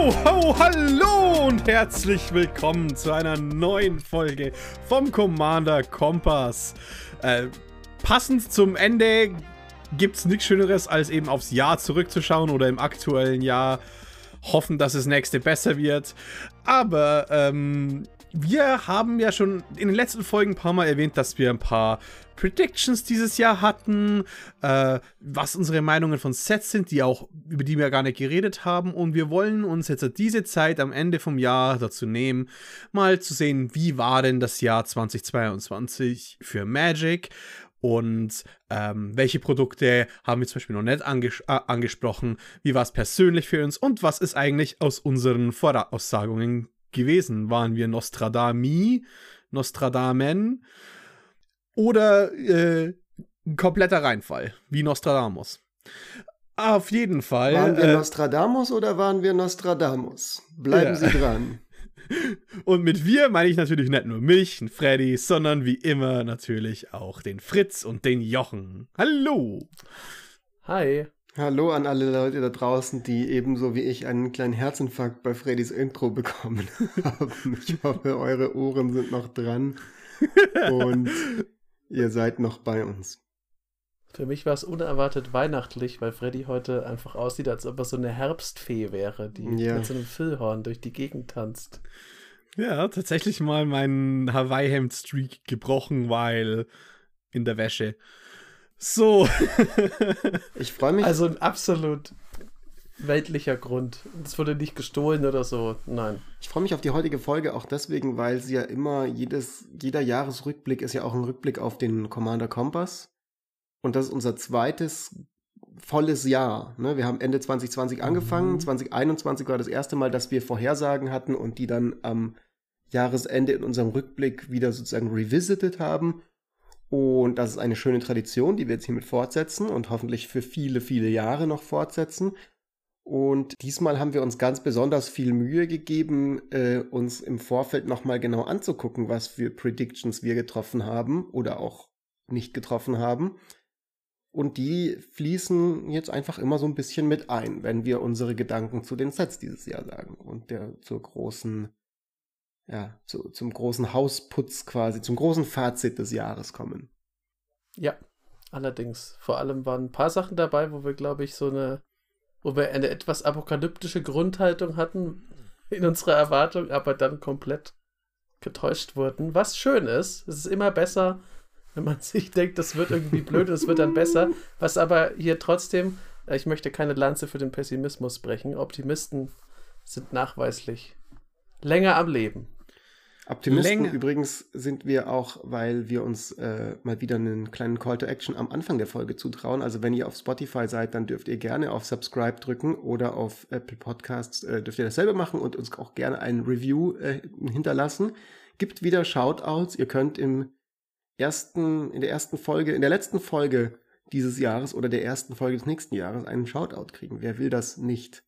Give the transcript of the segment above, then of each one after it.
Ho, hallo und herzlich willkommen zu einer neuen Folge vom Commander Kompass. Äh, passend zum Ende gibt es nichts Schöneres, als eben aufs Jahr zurückzuschauen oder im aktuellen Jahr hoffen, dass das nächste besser wird. Aber ähm, wir haben ja schon in den letzten Folgen ein paar Mal erwähnt, dass wir ein paar Predictions dieses Jahr hatten, äh, was unsere Meinungen von Sets sind, die auch, über die wir gar nicht geredet haben. Und wir wollen uns jetzt diese Zeit am Ende vom Jahr dazu nehmen, mal zu sehen, wie war denn das Jahr 2022 für Magic? Und ähm, welche Produkte haben wir zum Beispiel noch nicht anges äh, angesprochen, wie war es persönlich für uns? Und was ist eigentlich aus unseren Voraussagungen gewesen? Waren wir Nostradami, Nostradamen oder äh, ein kompletter Reinfall, wie Nostradamus? Auf jeden Fall. Waren wir äh, Nostradamus oder waren wir Nostradamus? Bleiben ja. Sie dran. Und mit wir meine ich natürlich nicht nur mich, Freddy, sondern wie immer natürlich auch den Fritz und den Jochen. Hallo! Hi! Hallo an alle Leute da draußen, die ebenso wie ich einen kleinen Herzinfarkt bei Freddys Intro bekommen haben. Ich hoffe, eure Ohren sind noch dran und ihr seid noch bei uns. Für mich war es unerwartet weihnachtlich, weil Freddy heute einfach aussieht, als ob er so eine Herbstfee wäre, die ja. mit so einem Füllhorn durch die Gegend tanzt. Ja, tatsächlich mal meinen Hawaii-Hemd-Streak gebrochen, weil in der Wäsche. So. ich freue mich. Also ein absolut weltlicher Grund. Es wurde nicht gestohlen oder so. Nein. Ich freue mich auf die heutige Folge auch deswegen, weil sie ja immer jedes, jeder Jahresrückblick ist ja auch ein Rückblick auf den Commander Kompass. Und das ist unser zweites volles Jahr. Ne? Wir haben Ende 2020 angefangen. Mhm. 2021 war das erste Mal, dass wir Vorhersagen hatten und die dann am Jahresende in unserem Rückblick wieder sozusagen revisited haben. Und das ist eine schöne Tradition, die wir jetzt hiermit fortsetzen und hoffentlich für viele, viele Jahre noch fortsetzen. Und diesmal haben wir uns ganz besonders viel Mühe gegeben, äh, uns im Vorfeld nochmal genau anzugucken, was für Predictions wir getroffen haben oder auch nicht getroffen haben. Und die fließen jetzt einfach immer so ein bisschen mit ein, wenn wir unsere Gedanken zu den Sets dieses Jahr sagen und der zur großen ja, zu, zum großen Hausputz quasi, zum großen Fazit des Jahres kommen. Ja, allerdings. Vor allem waren ein paar Sachen dabei, wo wir, glaube ich, so eine, wo wir eine etwas apokalyptische Grundhaltung hatten in unserer Erwartung, aber dann komplett getäuscht wurden. Was schön ist, es ist immer besser, wenn man sich denkt, das wird irgendwie blöd und es wird dann besser. Was aber hier trotzdem, äh, ich möchte keine Lanze für den Pessimismus brechen. Optimisten sind nachweislich länger am Leben. Optimisten Länge. übrigens sind wir auch, weil wir uns äh, mal wieder einen kleinen Call to Action am Anfang der Folge zutrauen. Also wenn ihr auf Spotify seid, dann dürft ihr gerne auf Subscribe drücken oder auf Apple Podcasts äh, dürft ihr dasselbe machen und uns auch gerne ein Review äh, hinterlassen. Gibt wieder Shoutouts. Ihr könnt im ersten, in der ersten Folge, in der letzten Folge dieses Jahres oder der ersten Folge des nächsten Jahres einen Shoutout kriegen. Wer will das nicht?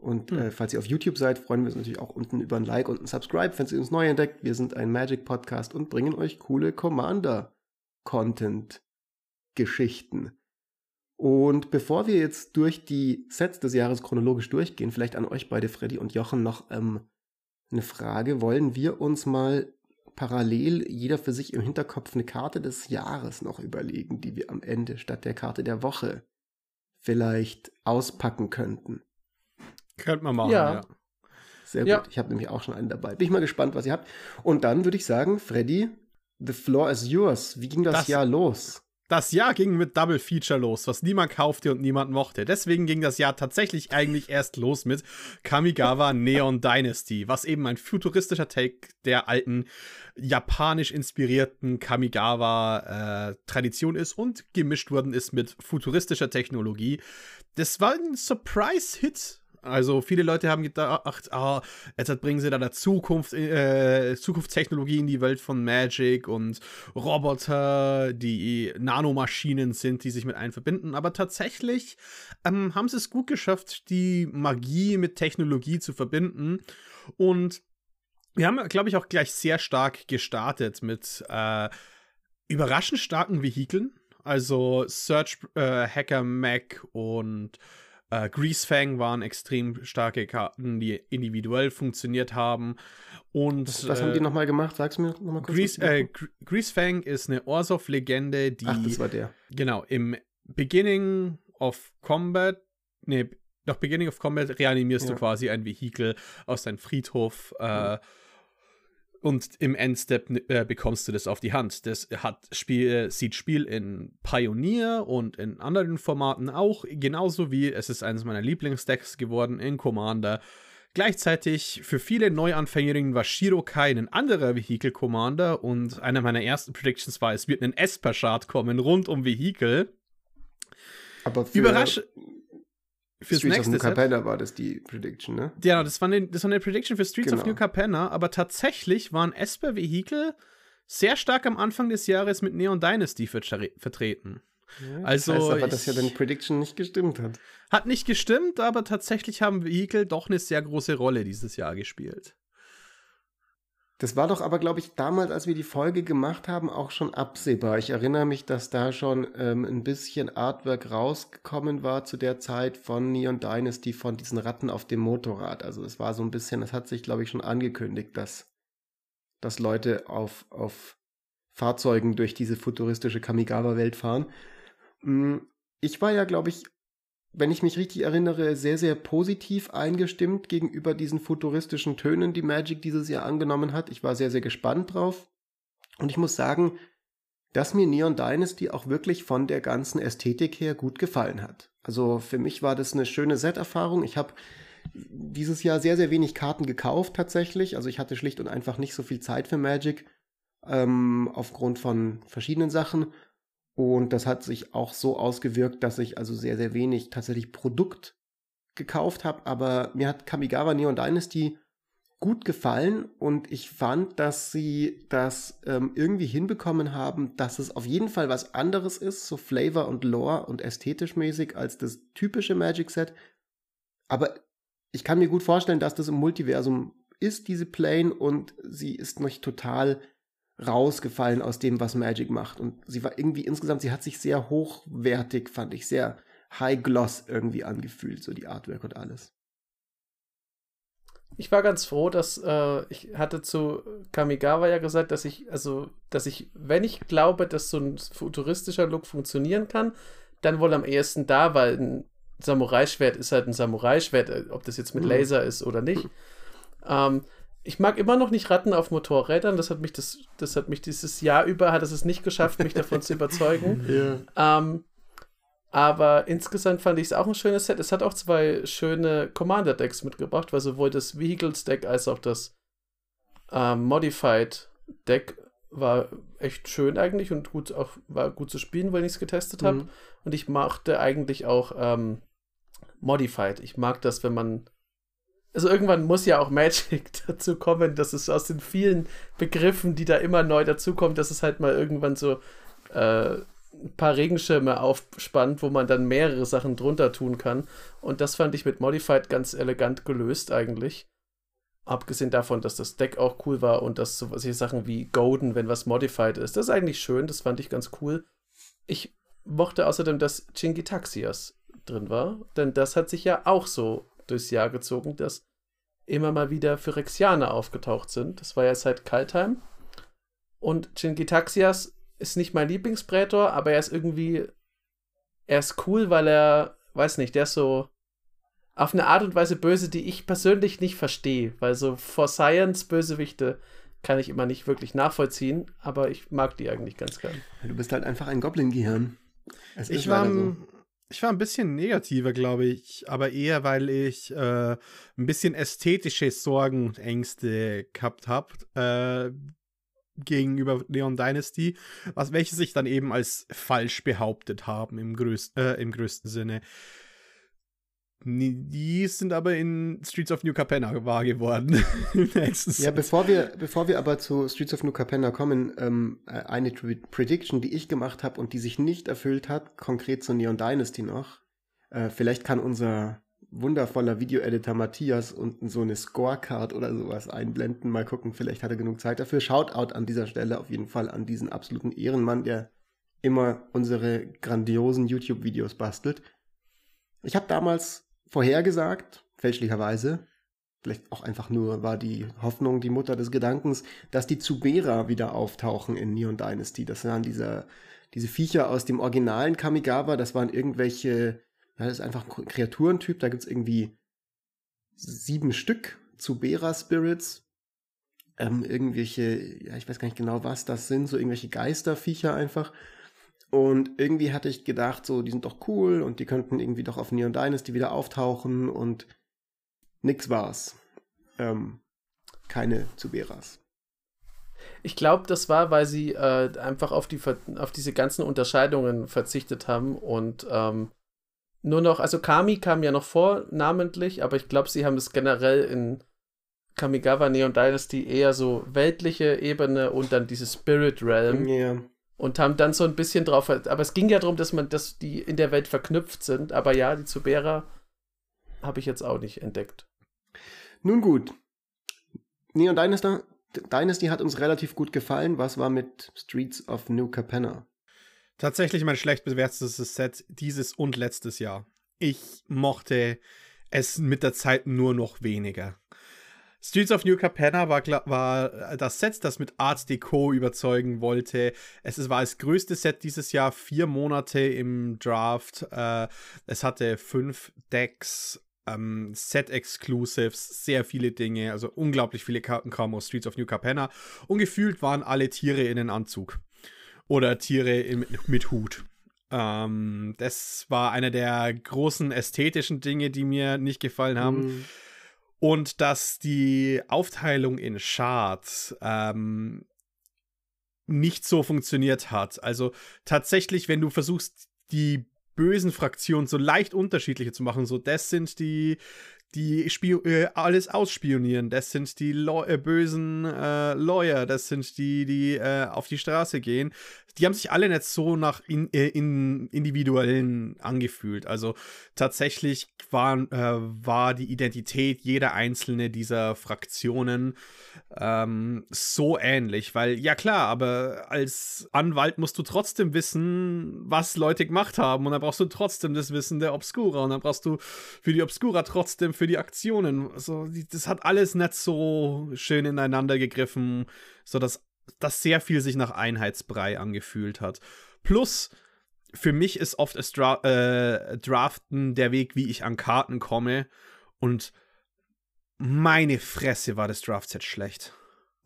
Und hm. äh, falls ihr auf YouTube seid, freuen wir uns natürlich auch unten über ein Like und ein Subscribe, wenn ihr uns neu entdeckt. Wir sind ein Magic Podcast und bringen euch coole Commander-Content-Geschichten. Und bevor wir jetzt durch die Sets des Jahres chronologisch durchgehen, vielleicht an euch beide, Freddy und Jochen, noch ähm, eine Frage. Wollen wir uns mal parallel jeder für sich im Hinterkopf eine Karte des Jahres noch überlegen, die wir am Ende statt der Karte der Woche vielleicht auspacken könnten? Könnte man machen, ja. ja. Sehr gut. Ja. Ich habe nämlich auch schon einen dabei. Bin ich mal gespannt, was ihr habt. Und dann würde ich sagen, Freddy, the floor is yours. Wie ging das, das Jahr los? Das Jahr ging mit Double Feature los, was niemand kaufte und niemand mochte. Deswegen ging das Jahr tatsächlich eigentlich erst los mit Kamigawa Neon Dynasty, was eben ein futuristischer Take der alten japanisch inspirierten Kamigawa-Tradition äh, ist und gemischt worden ist mit futuristischer Technologie. Das war ein Surprise-Hit also viele Leute haben gedacht, ah, jetzt bringen sie da der Zukunft, äh, Zukunftstechnologie in die Welt von Magic und Roboter, die Nanomaschinen sind, die sich mit einem verbinden. Aber tatsächlich ähm, haben sie es gut geschafft, die Magie mit Technologie zu verbinden. Und wir haben, glaube ich, auch gleich sehr stark gestartet mit äh, überraschend starken Vehikeln. Also Search äh, Hacker Mac und Äh, Greasefang waren extrem starke Karten, die individuell funktioniert haben. Und, was, was äh, haben die nochmal gemacht? Sag's mir nochmal kurz. Grease, äh, Greasefang ist eine Orsov-Legende, die. Ach, das war der. Genau, im Beginning of Combat, nee, nach Beginning of Combat reanimierst ja. du quasi ein Vehikel aus deinem Friedhof. Äh, mhm. Und im Endstep äh, bekommst du das auf die Hand. Das hat Spiel, äh, sieht Spiel in Pioneer und in anderen Formaten auch, genauso wie es ist eines meiner Lieblingsdecks geworden in Commander. Gleichzeitig für viele Neuanfängerinnen war Shirokai ein anderer Vehicle Commander und einer meiner ersten Predictions war, es wird ein Esper-Shard kommen rund um Vehicle. Aber für, Überrasch Fürs Streets nächste of New Capenna war das die Prediction, ne? Ja, das war eine, das war eine Prediction für Streets genau. of New Capenna, aber tatsächlich waren Esper Vehicle sehr stark am Anfang des Jahres mit Neon Dynasty vertreten. Ja, also, das heißt aber, dass ja deine Prediction nicht gestimmt hat. Hat nicht gestimmt, aber tatsächlich haben Vehicle doch eine sehr große Rolle dieses Jahr gespielt. Das war doch aber, glaube ich, damals, als wir die Folge gemacht haben, auch schon absehbar. Ich erinnere mich, dass da schon ähm, ein bisschen Artwork rausgekommen war zu der Zeit von Neon Dynasty, von diesen Ratten auf dem Motorrad. Also es war so ein bisschen, das hat sich, glaube ich, schon angekündigt, dass, dass Leute auf, auf Fahrzeugen durch diese futuristische Kamigawa-Welt fahren. Mm, ich war ja, glaube ich, wenn ich mich richtig erinnere, sehr, sehr positiv eingestimmt gegenüber diesen futuristischen Tönen, die Magic dieses Jahr angenommen hat. Ich war sehr, sehr gespannt drauf. Und ich muss sagen, dass mir Neon Dynasty auch wirklich von der ganzen Ästhetik her gut gefallen hat. Also für mich war das eine schöne Set-Erfahrung. Ich habe dieses Jahr sehr, sehr wenig Karten gekauft tatsächlich. Also ich hatte schlicht und einfach nicht so viel Zeit für Magic ähm, aufgrund von verschiedenen Sachen. Und das hat sich auch so ausgewirkt, dass ich also sehr, sehr wenig tatsächlich Produkt gekauft habe. Aber mir hat Kamigawa Neon Dynasty gut gefallen und ich fand, dass sie das ähm, irgendwie hinbekommen haben, dass es auf jeden Fall was anderes ist, so Flavor und Lore und ästhetisch mäßig als das typische Magic Set. Aber ich kann mir gut vorstellen, dass das im Multiversum ist, diese Plane, und sie ist nicht total rausgefallen aus dem, was Magic macht. Und sie war irgendwie insgesamt, sie hat sich sehr hochwertig, fand ich, sehr high gloss irgendwie angefühlt, so die Artwork und alles. Ich war ganz froh, dass äh, ich hatte zu Kamigawa ja gesagt, dass ich, also, dass ich, wenn ich glaube, dass so ein futuristischer Look funktionieren kann, dann wohl am ehesten da, weil ein Samurai-Schwert ist halt ein Samurai-Schwert, äh, ob das jetzt mit mhm. Laser ist oder nicht. Mhm. Ähm, ich mag immer noch nicht Ratten auf Motorrädern. Das hat mich, das, das hat mich dieses Jahr über, hat es es nicht geschafft, mich davon zu überzeugen. Ja. Ähm, aber insgesamt fand ich es auch ein schönes Set. Es hat auch zwei schöne Commander-Decks mitgebracht, weil sowohl das Vehicles-Deck als auch das ähm, Modified-Deck war echt schön eigentlich und gut auch war gut zu spielen, wenn ich es getestet habe. Mhm. Und ich machte eigentlich auch ähm, Modified. Ich mag das, wenn man also irgendwann muss ja auch Magic dazu kommen, dass es aus den vielen Begriffen, die da immer neu dazukommen, dass es halt mal irgendwann so äh, ein paar Regenschirme aufspannt, wo man dann mehrere Sachen drunter tun kann. Und das fand ich mit Modified ganz elegant gelöst eigentlich. Abgesehen davon, dass das Deck auch cool war und dass so solche Sachen wie Golden, wenn was Modified ist, das ist eigentlich schön, das fand ich ganz cool. Ich mochte außerdem, dass Chingitaxias drin war, denn das hat sich ja auch so durchs Jahr gezogen, dass immer mal wieder Phyrexianer aufgetaucht sind. Das war ja seit Kaltheim. Und Chingitaxias ist nicht mein Lieblingsprätor, aber er ist irgendwie. Er ist cool, weil er, weiß nicht, der ist so auf eine Art und Weise böse, die ich persönlich nicht verstehe. Weil so For Science Bösewichte kann ich immer nicht wirklich nachvollziehen, aber ich mag die eigentlich ganz gern. Du bist halt einfach ein Goblin-Gehirn. Ich war, so. Ich war ein bisschen negativer, glaube ich, aber eher, weil ich äh, ein bisschen ästhetische Sorgen und Ängste gehabt habe äh, gegenüber Neon Dynasty, was welche sich dann eben als falsch behauptet haben im, größ äh, im größten Sinne. Die sind aber in Streets of New Capenna wahr geworden. ja, bevor wir, bevor wir aber zu Streets of New Capenna kommen, ähm, äh, eine Prediction, die ich gemacht habe und die sich nicht erfüllt hat, konkret zu Neon Dynasty noch. Äh, vielleicht kann unser wundervoller Videoeditor Matthias unten so eine Scorecard oder sowas einblenden. Mal gucken, vielleicht hat er genug Zeit dafür. Shoutout an dieser Stelle auf jeden Fall an diesen absoluten Ehrenmann, der immer unsere grandiosen YouTube-Videos bastelt. Ich habe damals vorhergesagt, fälschlicherweise, vielleicht auch einfach nur war die Hoffnung die Mutter des Gedankens, dass die Zubera wieder auftauchen in Neon Dynasty. Das waren diese, diese Viecher aus dem originalen Kamigawa, das waren irgendwelche, ja, das ist einfach ein Kreaturentyp, da gibt's irgendwie sieben Stück Zubera Spirits. Ähm, irgendwelche, ja, ich weiß gar nicht genau, was das sind, so irgendwelche Geisterviecher einfach. Und irgendwie hatte ich gedacht, so, die sind doch cool und die könnten irgendwie doch auf Neon Dynasty wieder auftauchen und nix war's. Ähm, keine Zuberas. Ich glaube, das war, weil sie äh, einfach auf, die, auf diese ganzen Unterscheidungen verzichtet haben und ähm, nur noch, also Kami kam ja noch vor, namentlich, aber ich glaube, sie haben es generell in Kamigawa Neon Dynasty eher so weltliche Ebene und dann diese Spirit Realm. Ja. Und haben dann so ein bisschen drauf, aber es ging ja darum, dass man, dass die in der Welt verknüpft sind, aber ja, die Zubera habe ich jetzt auch nicht entdeckt. Nun gut. Neon Dynasty, Dynasty hat uns relativ gut gefallen. Was war mit Streets of New Capenna? Tatsächlich mein schlecht bewertetes Set dieses und letztes Jahr. Ich mochte es mit der Zeit nur noch weniger. Streets of New Capenna war, war das Set, das mit Art Deco überzeugen wollte. Es war das größte Set dieses Jahr, vier Monate im Draft. Äh, es hatte fünf Decks, ähm, Set-Exclusives, sehr viele Dinge, also unglaublich viele Karten kamen aus Streets of New Capenna. Und gefühlt waren alle Tiere in den Anzug. Oder Tiere in, mit Hut. Ähm, das war einer der großen ästhetischen Dinge, die mir nicht gefallen haben. Mm und dass die Aufteilung in Charts ähm, nicht so funktioniert hat. Also tatsächlich, wenn du versuchst, die bösen Fraktionen so leicht unterschiedliche zu machen, so das sind die die äh, alles ausspionieren. Das sind die Lo äh, bösen äh, Lawyer, das sind die, die äh, auf die Straße gehen. Die haben sich alle nicht so nach in, äh, in individuellen angefühlt. Also tatsächlich war, äh, war die Identität jeder einzelne dieser Fraktionen ähm, so ähnlich, weil ja klar, aber als Anwalt musst du trotzdem wissen, was Leute gemacht haben und dann brauchst du trotzdem das Wissen der Obscura und dann brauchst du für die Obscura trotzdem für die Aktionen. Also das hat alles nicht so schön ineinander gegriffen, sodass das sehr viel sich nach Einheitsbrei angefühlt hat. Plus für mich ist oft das Dra äh, Draften der Weg, wie ich an Karten komme und meine Fresse war das Draftset schlecht.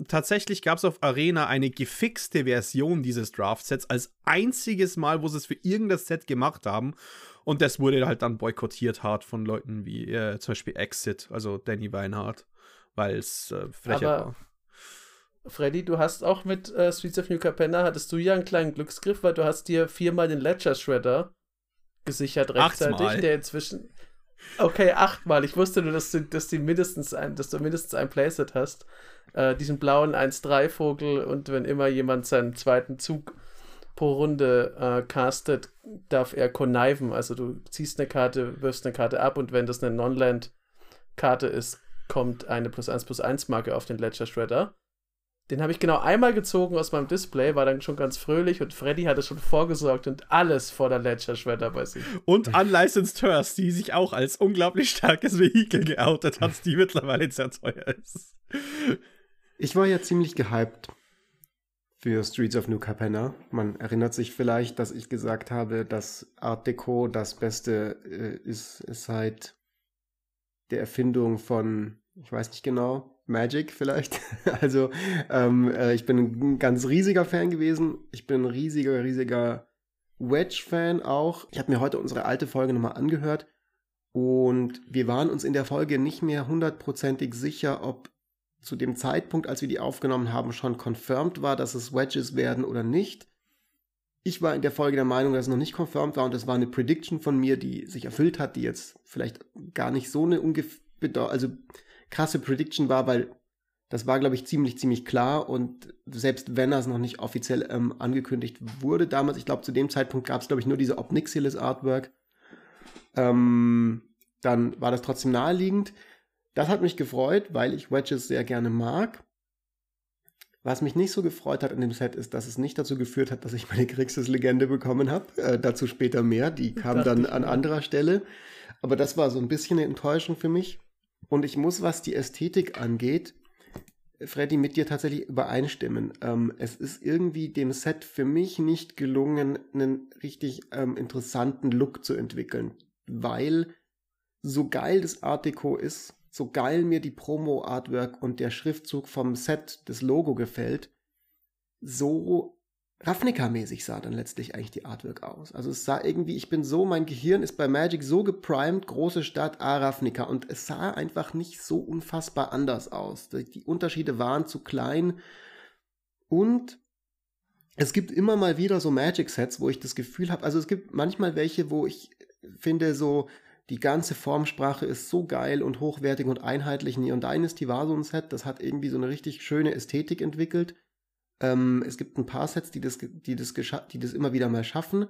Tatsächlich gab es auf Arena eine gefixte Version dieses Draftsets als einziges Mal, wo sie es für irgendein Set gemacht haben. Und das wurde halt dann boykottiert hart von Leuten wie äh, zum Beispiel Exit, also Danny Weinhardt, weil es äh, Frechheit war. Freddy, du hast auch mit äh, Streets of New Capenna, hattest du ja einen kleinen Glücksgriff, weil du hast dir viermal den Ledger Shredder gesichert rechtzeitig, Achtmal. der inzwischen Okay, achtmal. Ich wusste nur, dass du, dass du mindestens ein, dass du mindestens ein Playset hast. Äh, diesen blauen 1-3-Vogel und wenn immer jemand seinen zweiten Zug pro Runde äh, castet, darf er conniven. Also du ziehst eine Karte, wirfst eine Karte ab und wenn das eine Non-Land-Karte ist, kommt eine plus 1 plus 1 Marke auf den Ledger Shredder. Den habe ich genau einmal gezogen aus meinem Display, war dann schon ganz fröhlich und Freddy hatte schon vorgesorgt und alles vor der Ledger Shredder bei sich. Und Unlicensed Hearst, die sich auch als unglaublich starkes Vehikel geoutet hat, die mittlerweile sehr teuer ist. Ich war ja ziemlich gehypt für Streets of New Capenna. Man erinnert sich vielleicht, dass ich gesagt habe, dass Art Deco das Beste äh, ist, ist seit der Erfindung von, ich weiß nicht genau, Magic vielleicht. also ähm, äh, ich bin ein ganz riesiger Fan gewesen. Ich bin ein riesiger, riesiger Wedge-Fan auch. Ich habe mir heute unsere alte Folge nochmal angehört und wir waren uns in der Folge nicht mehr hundertprozentig sicher, ob zu dem Zeitpunkt, als wir die aufgenommen haben, schon confirmed war, dass es Wedges werden oder nicht. Ich war in der Folge der Meinung, dass es noch nicht confirmed war und das war eine Prediction von mir, die sich erfüllt hat, die jetzt vielleicht gar nicht so eine ungefähr, also krasse Prediction war, weil das war, glaube ich, ziemlich, ziemlich klar. Und selbst wenn das noch nicht offiziell ähm, angekündigt wurde damals, ich glaube, zu dem Zeitpunkt gab es, glaube ich, nur diese Obnixilis Artwork, ähm, dann war das trotzdem naheliegend. Das hat mich gefreut, weil ich Wedges sehr gerne mag. Was mich nicht so gefreut hat in dem Set ist, dass es nicht dazu geführt hat, dass ich meine Grixis-Legende bekommen habe. Äh, dazu später mehr. Die kam dann an anderer Stelle. Aber das war so ein bisschen eine Enttäuschung für mich. Und ich muss, was die Ästhetik angeht, Freddy, mit dir tatsächlich übereinstimmen. Ähm, es ist irgendwie dem Set für mich nicht gelungen, einen richtig ähm, interessanten Look zu entwickeln. Weil so geil das Art Deco ist, so geil mir die Promo-Artwork und der Schriftzug vom Set, das Logo gefällt, so Ravnica-mäßig sah dann letztlich eigentlich die Artwork aus. Also es sah irgendwie, ich bin so, mein Gehirn ist bei Magic so geprimed, große Stadt, ah, Ravnica. Und es sah einfach nicht so unfassbar anders aus. Die Unterschiede waren zu klein. Und es gibt immer mal wieder so Magic-Sets, wo ich das Gefühl habe, also es gibt manchmal welche, wo ich finde, so die ganze Formsprache ist so geil und hochwertig und einheitlich. Neon Dynasty war so ein Set, das hat irgendwie so eine richtig schöne Ästhetik entwickelt. Ähm, es gibt ein paar Sets, die das, die, das die das immer wieder mal schaffen.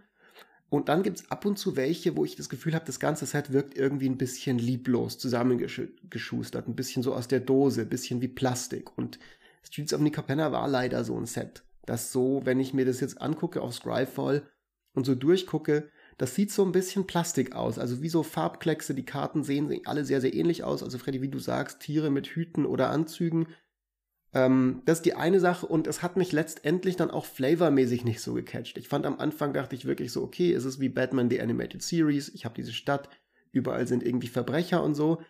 Und dann gibt es ab und zu welche, wo ich das Gefühl habe, das ganze Set wirkt irgendwie ein bisschen lieblos zusammengeschustert, ein bisschen so aus der Dose, ein bisschen wie Plastik. Und Streets of Nicopenna war leider so ein Set, das so, wenn ich mir das jetzt angucke auf Scryfall und so durchgucke, das sieht so ein bisschen Plastik aus. Also wie so Farbkleckse, die Karten sehen alle sehr, sehr ähnlich aus. Also Freddy, wie du sagst, Tiere mit Hüten oder Anzügen. Ähm, das ist die eine Sache und es hat mich letztendlich dann auch flavormäßig nicht so gecatcht. Ich fand am Anfang, dachte ich wirklich so, okay, es ist wie Batman The Animated Series, ich habe diese Stadt, überall sind irgendwie Verbrecher und so.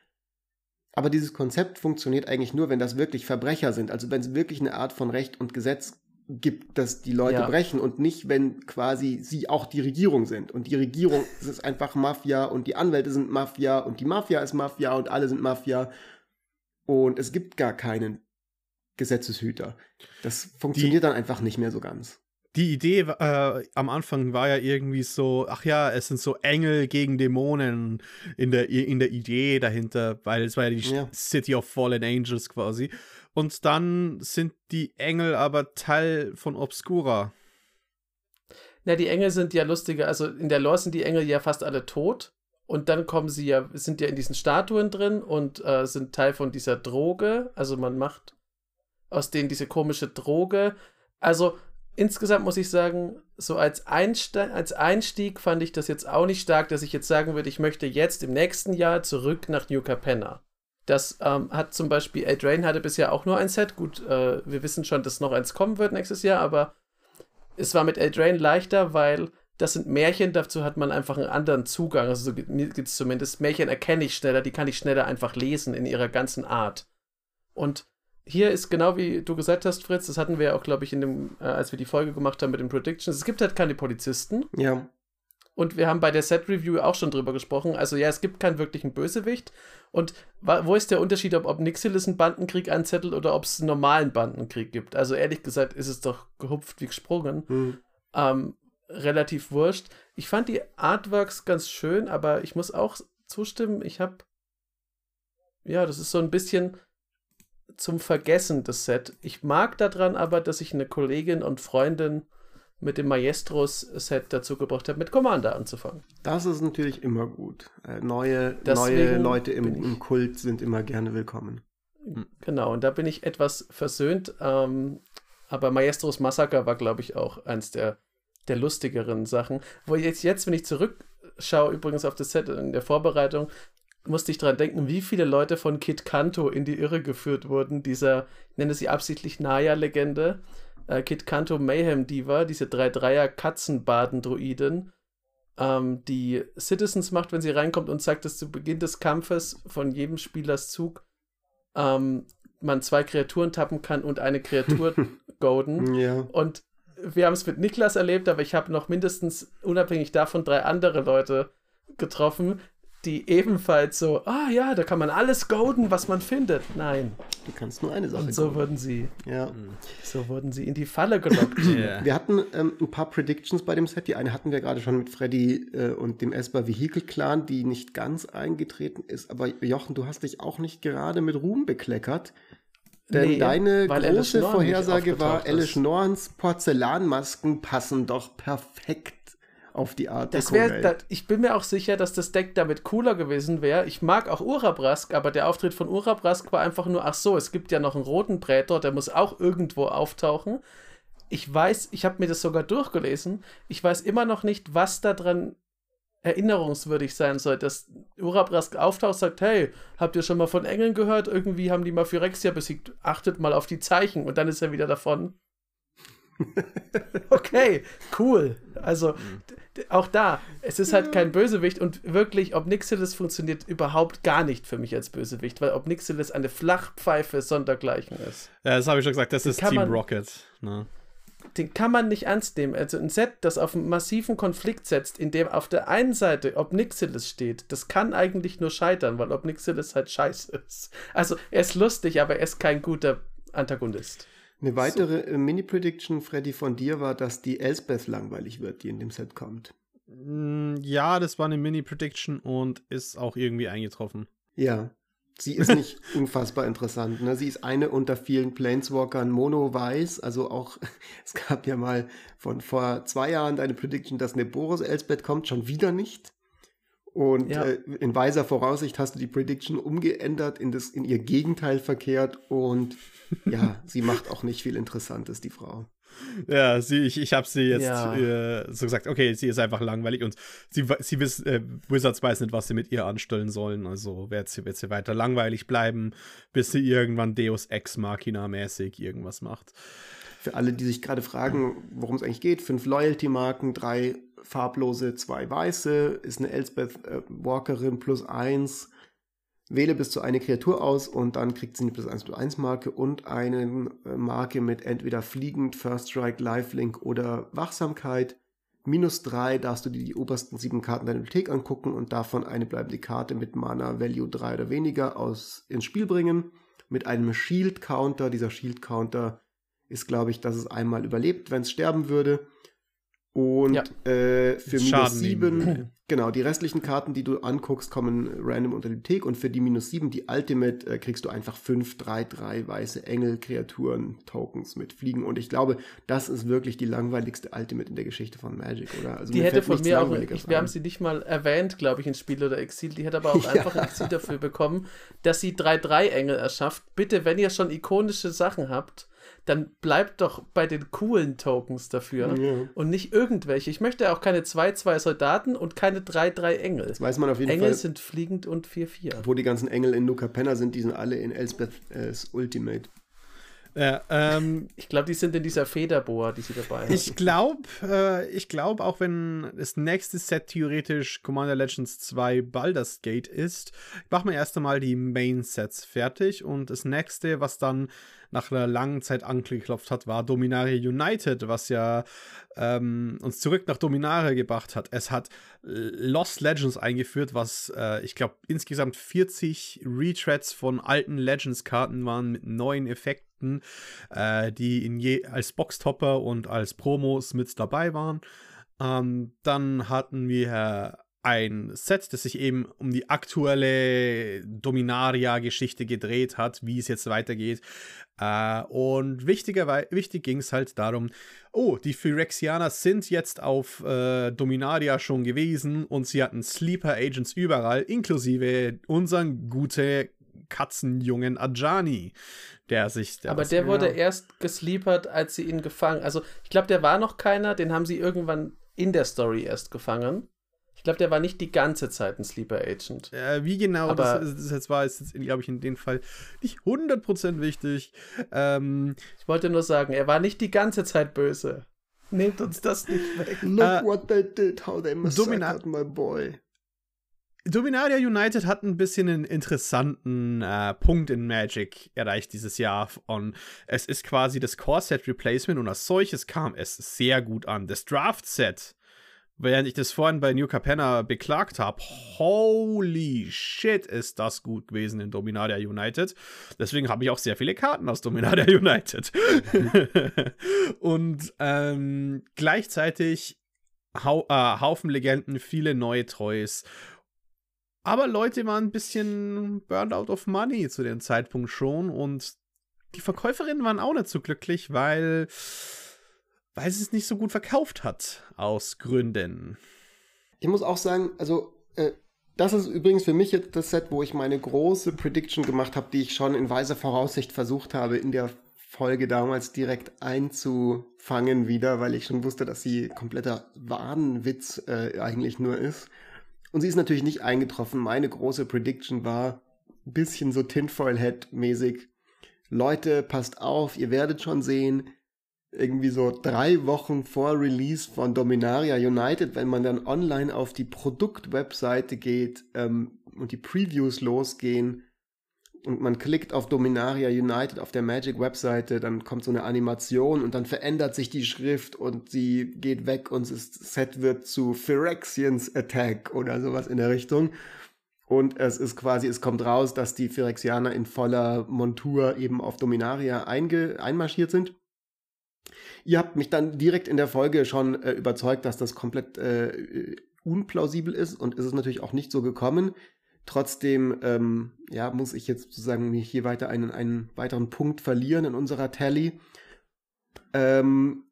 Aber dieses Konzept funktioniert eigentlich nur, wenn das wirklich Verbrecher sind. Also wenn es wirklich eine Art von Recht und Gesetz gibt, dass die Leute ja. brechen und nicht, wenn quasi sie auch die Regierung sind. Und die Regierung ist einfach Mafia und die Anwälte sind Mafia und die Mafia ist Mafia und alle sind Mafia. Und es gibt gar keinen Gesetzeshüter. Das funktioniert die, dann einfach nicht mehr so ganz. Die Idee äh, am Anfang war ja irgendwie so, ach ja, es sind so Engel gegen Dämonen in der, in der Idee dahinter, weil es war ja die ja. City of Fallen Angels quasi. Und dann sind die Engel aber Teil von Obscura. Na, die Engel sind ja lustiger. Also in der Lore sind die Engel ja fast alle tot. Und dann kommen sie ja, sind ja in diesen Statuen drin und äh, sind Teil von dieser Droge. Also man macht aus denen diese komische Droge. Also insgesamt muss ich sagen, so als, Einste als Einstieg fand ich das jetzt auch nicht stark, dass ich jetzt sagen würde, ich möchte jetzt im nächsten Jahr zurück nach New Capenna. Das ähm, hat zum Beispiel, Eldraine hatte bisher auch nur ein Set. Gut, äh, wir wissen schon, dass noch eins kommen wird nächstes Jahr, aber es war mit Eldraine leichter, weil das sind Märchen, dazu hat man einfach einen anderen Zugang. Also so gibt es zumindest. Märchen erkenne ich schneller, die kann ich schneller einfach lesen in ihrer ganzen Art. Und hier ist genau wie du gesagt hast, Fritz, das hatten wir ja auch, glaube ich, in dem, äh, als wir die Folge gemacht haben mit den Predictions. Es gibt halt keine Polizisten. Ja. Und wir haben bei der Set-Review auch schon drüber gesprochen. Also ja, es gibt keinen wirklichen Bösewicht. Und wo ist der Unterschied, ob, ob Nixilis einen Bandenkrieg anzettelt oder ob es einen normalen Bandenkrieg gibt? Also ehrlich gesagt ist es doch gehupft wie gesprungen. Mhm. Ähm, relativ wurscht. Ich fand die Artworks ganz schön, aber ich muss auch zustimmen, ich habe ja, das ist so ein bisschen zum Vergessen, das Set. Ich mag daran aber, dass ich eine Kollegin und Freundin mit dem Maestros-Set dazu gebracht habe, mit Commander anzufangen. Das ist natürlich immer gut. Äh, neue, neue Leute im, im, Kult sind immer gerne willkommen. Genau, und da bin ich etwas versöhnt. Ähm, aber Maestros Massaker war, glaube ich, auch eins der, der lustigeren Sachen. Wo jetzt, jetzt, wenn ich zurückschaue, übrigens auf das Set in der Vorbereitung, musste ich dran denken, wie viele Leute von Kit Kanto in die Irre geführt wurden, dieser, ich nenne sie absichtlich Naya-Legende, äh, Kit Kanto Mayhem Diva, diese 3-3er Katzenbaden-Druiden, ähm, die Citizens macht, wenn sie reinkommt und sagt, dass zu Beginn des Kampfes von jedem Spielers Zug ähm, man zwei Kreaturen tappen kann und eine Kreatur golden. Ja. Und wir haben es mit Niklas erlebt, aber ich habe noch mindestens unabhängig davon drei andere Leute getroffen, die ebenfalls so, ah ja, da kann man alles golden, was man findet. Nein. Du kannst nur eine Sache. Und so golden. wurden sie. Ja. So wurden sie in die Falle gelockt. yeah. Wir hatten ähm, ein paar Predictions bei dem Set. Die eine hatten wir gerade schon mit Freddy äh, und dem Esper Vehicle Clan, die nicht ganz eingetreten ist. Aber Jochen, du hast dich auch nicht gerade mit Ruhm bekleckert. Denn nee, deine große Vorhersage war, Alice Norns Porzellanmasken passen doch perfekt auf die Art. Das wäre, ich bin mir auch sicher, dass das Deck damit cooler gewesen wäre. Ich mag auch Urabrask, aber der Auftritt von Urabrask war einfach nur, ach so, es gibt ja noch einen roten Prätor, der muss auch irgendwo auftauchen. Ich weiß, ich habe mir das sogar durchgelesen. Ich weiß immer noch nicht, was da dran erinnerungswürdig sein soll, dass Urabrask auftaucht, sagt, hey, habt ihr schon mal von Engeln gehört? Irgendwie haben die mal Phyrexia besiegt, achtet mal auf die Zeichen und dann ist er wieder davon. okay, cool. Also auch da, es ist halt kein Bösewicht und wirklich, ob Nixilis funktioniert überhaupt gar nicht für mich als Bösewicht, weil ob Nixilis eine Flachpfeife sondergleichen ist. Ja, das habe ich schon gesagt, das ist Team man, Rocket. Ne? Den kann man nicht ernst nehmen. Also ein Set, das auf einen massiven Konflikt setzt, in dem auf der einen Seite ob Nixilis steht, das kann eigentlich nur scheitern, weil ob Nixilis halt scheiße ist. Also er ist lustig, aber er ist kein guter Antagonist. Eine weitere so. Äh, Mini-Prediction, Freddy, von dir war, dass die Elsbeth langweilig wird, die in dem Set kommt. Mm, ja, das war eine Mini-Prediction und ist auch irgendwie eingetroffen. Ja. Sie ist nicht unfassbar interessant. Ne? Sie ist eine unter vielen Planeswalkern mono-weiß. Also auch, es gab ja mal von vor zwei Jahren eine Prediction, dass eine Boros Elsbeth kommt, schon wieder nicht. Und ja. äh, in weiser Voraussicht hast du die Prediction umgeändert, in, das, in ihr Gegenteil verkehrt und ja, sie macht auch nicht viel Interessantes, die Frau. Ja, sie, ich, ich habe sie jetzt ja. äh, so gesagt, okay, sie ist einfach langweilig und sie, sie wiss, äh, Wizards weiß nicht, was sie mit ihr anstellen sollen. Also wird sie, wird sie weiter langweilig bleiben, bis sie irgendwann Deus Ex Machina mäßig irgendwas macht. Für alle, die sich gerade fragen, worum es eigentlich geht, fünf Loyalty-Marken, drei farblose, zwei weiße, ist eine Elspeth äh, Walkerin plus eins. Wähle bis zu eine Kreatur aus und dann kriegt sie eine plus 1 plus 1 Marke und eine äh, Marke mit entweder Fliegend, First Strike, Lifelink oder Wachsamkeit. Minus 3 darfst du dir die obersten sieben Karten deiner Bibliothek angucken und davon eine bleibende Karte mit Mana Value 3 oder weniger aus ins Spiel bringen. Mit einem Shield Counter. Dieser Shield Counter ist, glaube ich, dass es einmal überlebt, wenn es sterben würde. Und ja. äh, für minus 7, genau, die restlichen Karten, die du anguckst, kommen random unter die Bibliothek und für die minus 7, die Ultimate, äh, kriegst du einfach 5, 3, 3 weiße Engel, Kreaturen, Tokens mit Fliegen. Und ich glaube, das ist wirklich die langweiligste Ultimate in der Geschichte von Magic, oder? Also die hätte von mir auch, ich, wir haben sie nicht mal erwähnt, glaube ich, in Spiel oder Exil, die hätte aber auch ja. einfach Exil dafür bekommen, dass sie 3, 3 Engel erschafft. Bitte, wenn ihr schon ikonische Sachen habt, dann bleibt doch bei den coolen Tokens dafür ja. und nicht irgendwelche. Ich möchte auch keine 2-2 Soldaten und keine 3-3 Engel. Das weiß man auf jeden Engel Fall. Engel sind fliegend und 4-4. Wo die ganzen Engel in Luca Penna sind, die sind alle in Elspeth's Ultimate. Ja, ähm, ich glaube, die sind in dieser Federboa, die sie dabei haben. Ich glaube, äh, ich glaube, auch wenn das nächste Set theoretisch Commander Legends 2 Baldur's Gate ist, machen wir erst einmal die Main-Sets fertig und das nächste, was dann nach einer langen Zeit angeklopft hat, war Dominaria United, was ja ähm, uns zurück nach Dominaria gebracht hat. Es hat Lost Legends eingeführt, was äh, ich glaube insgesamt 40 Retreads von alten Legends-Karten waren mit neuen Effekten, äh, die in je als Boxtopper und als Promos mit dabei waren. Ähm, dann hatten wir ein Set, das sich eben um die aktuelle Dominaria-Geschichte gedreht hat, wie es jetzt weitergeht. Äh, und wichtiger, wichtig ging es halt darum, oh, die Phyrexianer sind jetzt auf äh, Dominaria schon gewesen und sie hatten Sleeper Agents überall, inklusive unseren gute Katzenjungen Ajani, der sich. Der Aber der wurde erst gesleepert, als sie ihn gefangen. Also ich glaube, der war noch keiner, den haben sie irgendwann in der Story erst gefangen. Ich glaube, der war nicht die ganze Zeit ein Sleeper Agent. Äh, wie genau Aber das, das jetzt war, ist jetzt, glaube ich, in dem Fall nicht 100% wichtig. Ähm, ich wollte nur sagen, er war nicht die ganze Zeit böse. Nehmt uns das nicht weg. Look uh, what they did, how they massacred my boy. Dominaria United hat ein bisschen einen interessanten äh, Punkt in Magic erreicht dieses Jahr. Und es ist quasi das Core-Set Replacement und als solches kam es sehr gut an. Das Draft-Set während ich das vorhin bei New Capenna beklagt habe, holy shit, ist das gut gewesen in Dominaria United. Deswegen habe ich auch sehr viele Karten aus Dominaria United. Und ähm, gleichzeitig hau äh, Haufen Legenden, viele neue Toys. Aber Leute waren ein bisschen burned out of money zu dem Zeitpunkt schon und die Verkäuferinnen waren auch nicht so glücklich, weil weil sie es nicht so gut verkauft hat, aus Gründen. Ich muss auch sagen, also äh, das ist übrigens für mich jetzt das Set, wo ich meine große Prediction gemacht habe, die ich schon in weiser Voraussicht versucht habe, in der Folge damals direkt einzufangen wieder, weil ich schon wusste, dass sie kompletter Wadenwitz äh, eigentlich nur ist. Und sie ist natürlich nicht eingetroffen. Meine große Prediction war ein bisschen so Tinfoil Head mäßig. Leute, passt auf, ihr werdet schon sehen, irgendwie so drei Wochen vor Release von Dominaria United, wenn man dann online auf die Produktwebseite geht ähm, und die Previews losgehen und man klickt auf Dominaria United auf der Magic Webseite, dann kommt so eine Animation und dann verändert sich die Schrift und sie geht weg und das Set wird zu Phyrexians Attack oder sowas in der Richtung. Und es ist quasi, es kommt raus, dass die Phyrexianer in voller Montur eben auf Dominaria einmarschiert sind. Ihr habt mich dann direkt in der Folge schon äh, überzeugt, dass das komplett äh, unplausibel ist und ist es natürlich auch nicht so gekommen. Trotzdem, ähm, ja, muss ich jetzt sozusagen hier weiter einen, einen weiteren Punkt verlieren in unserer Tally. Ähm,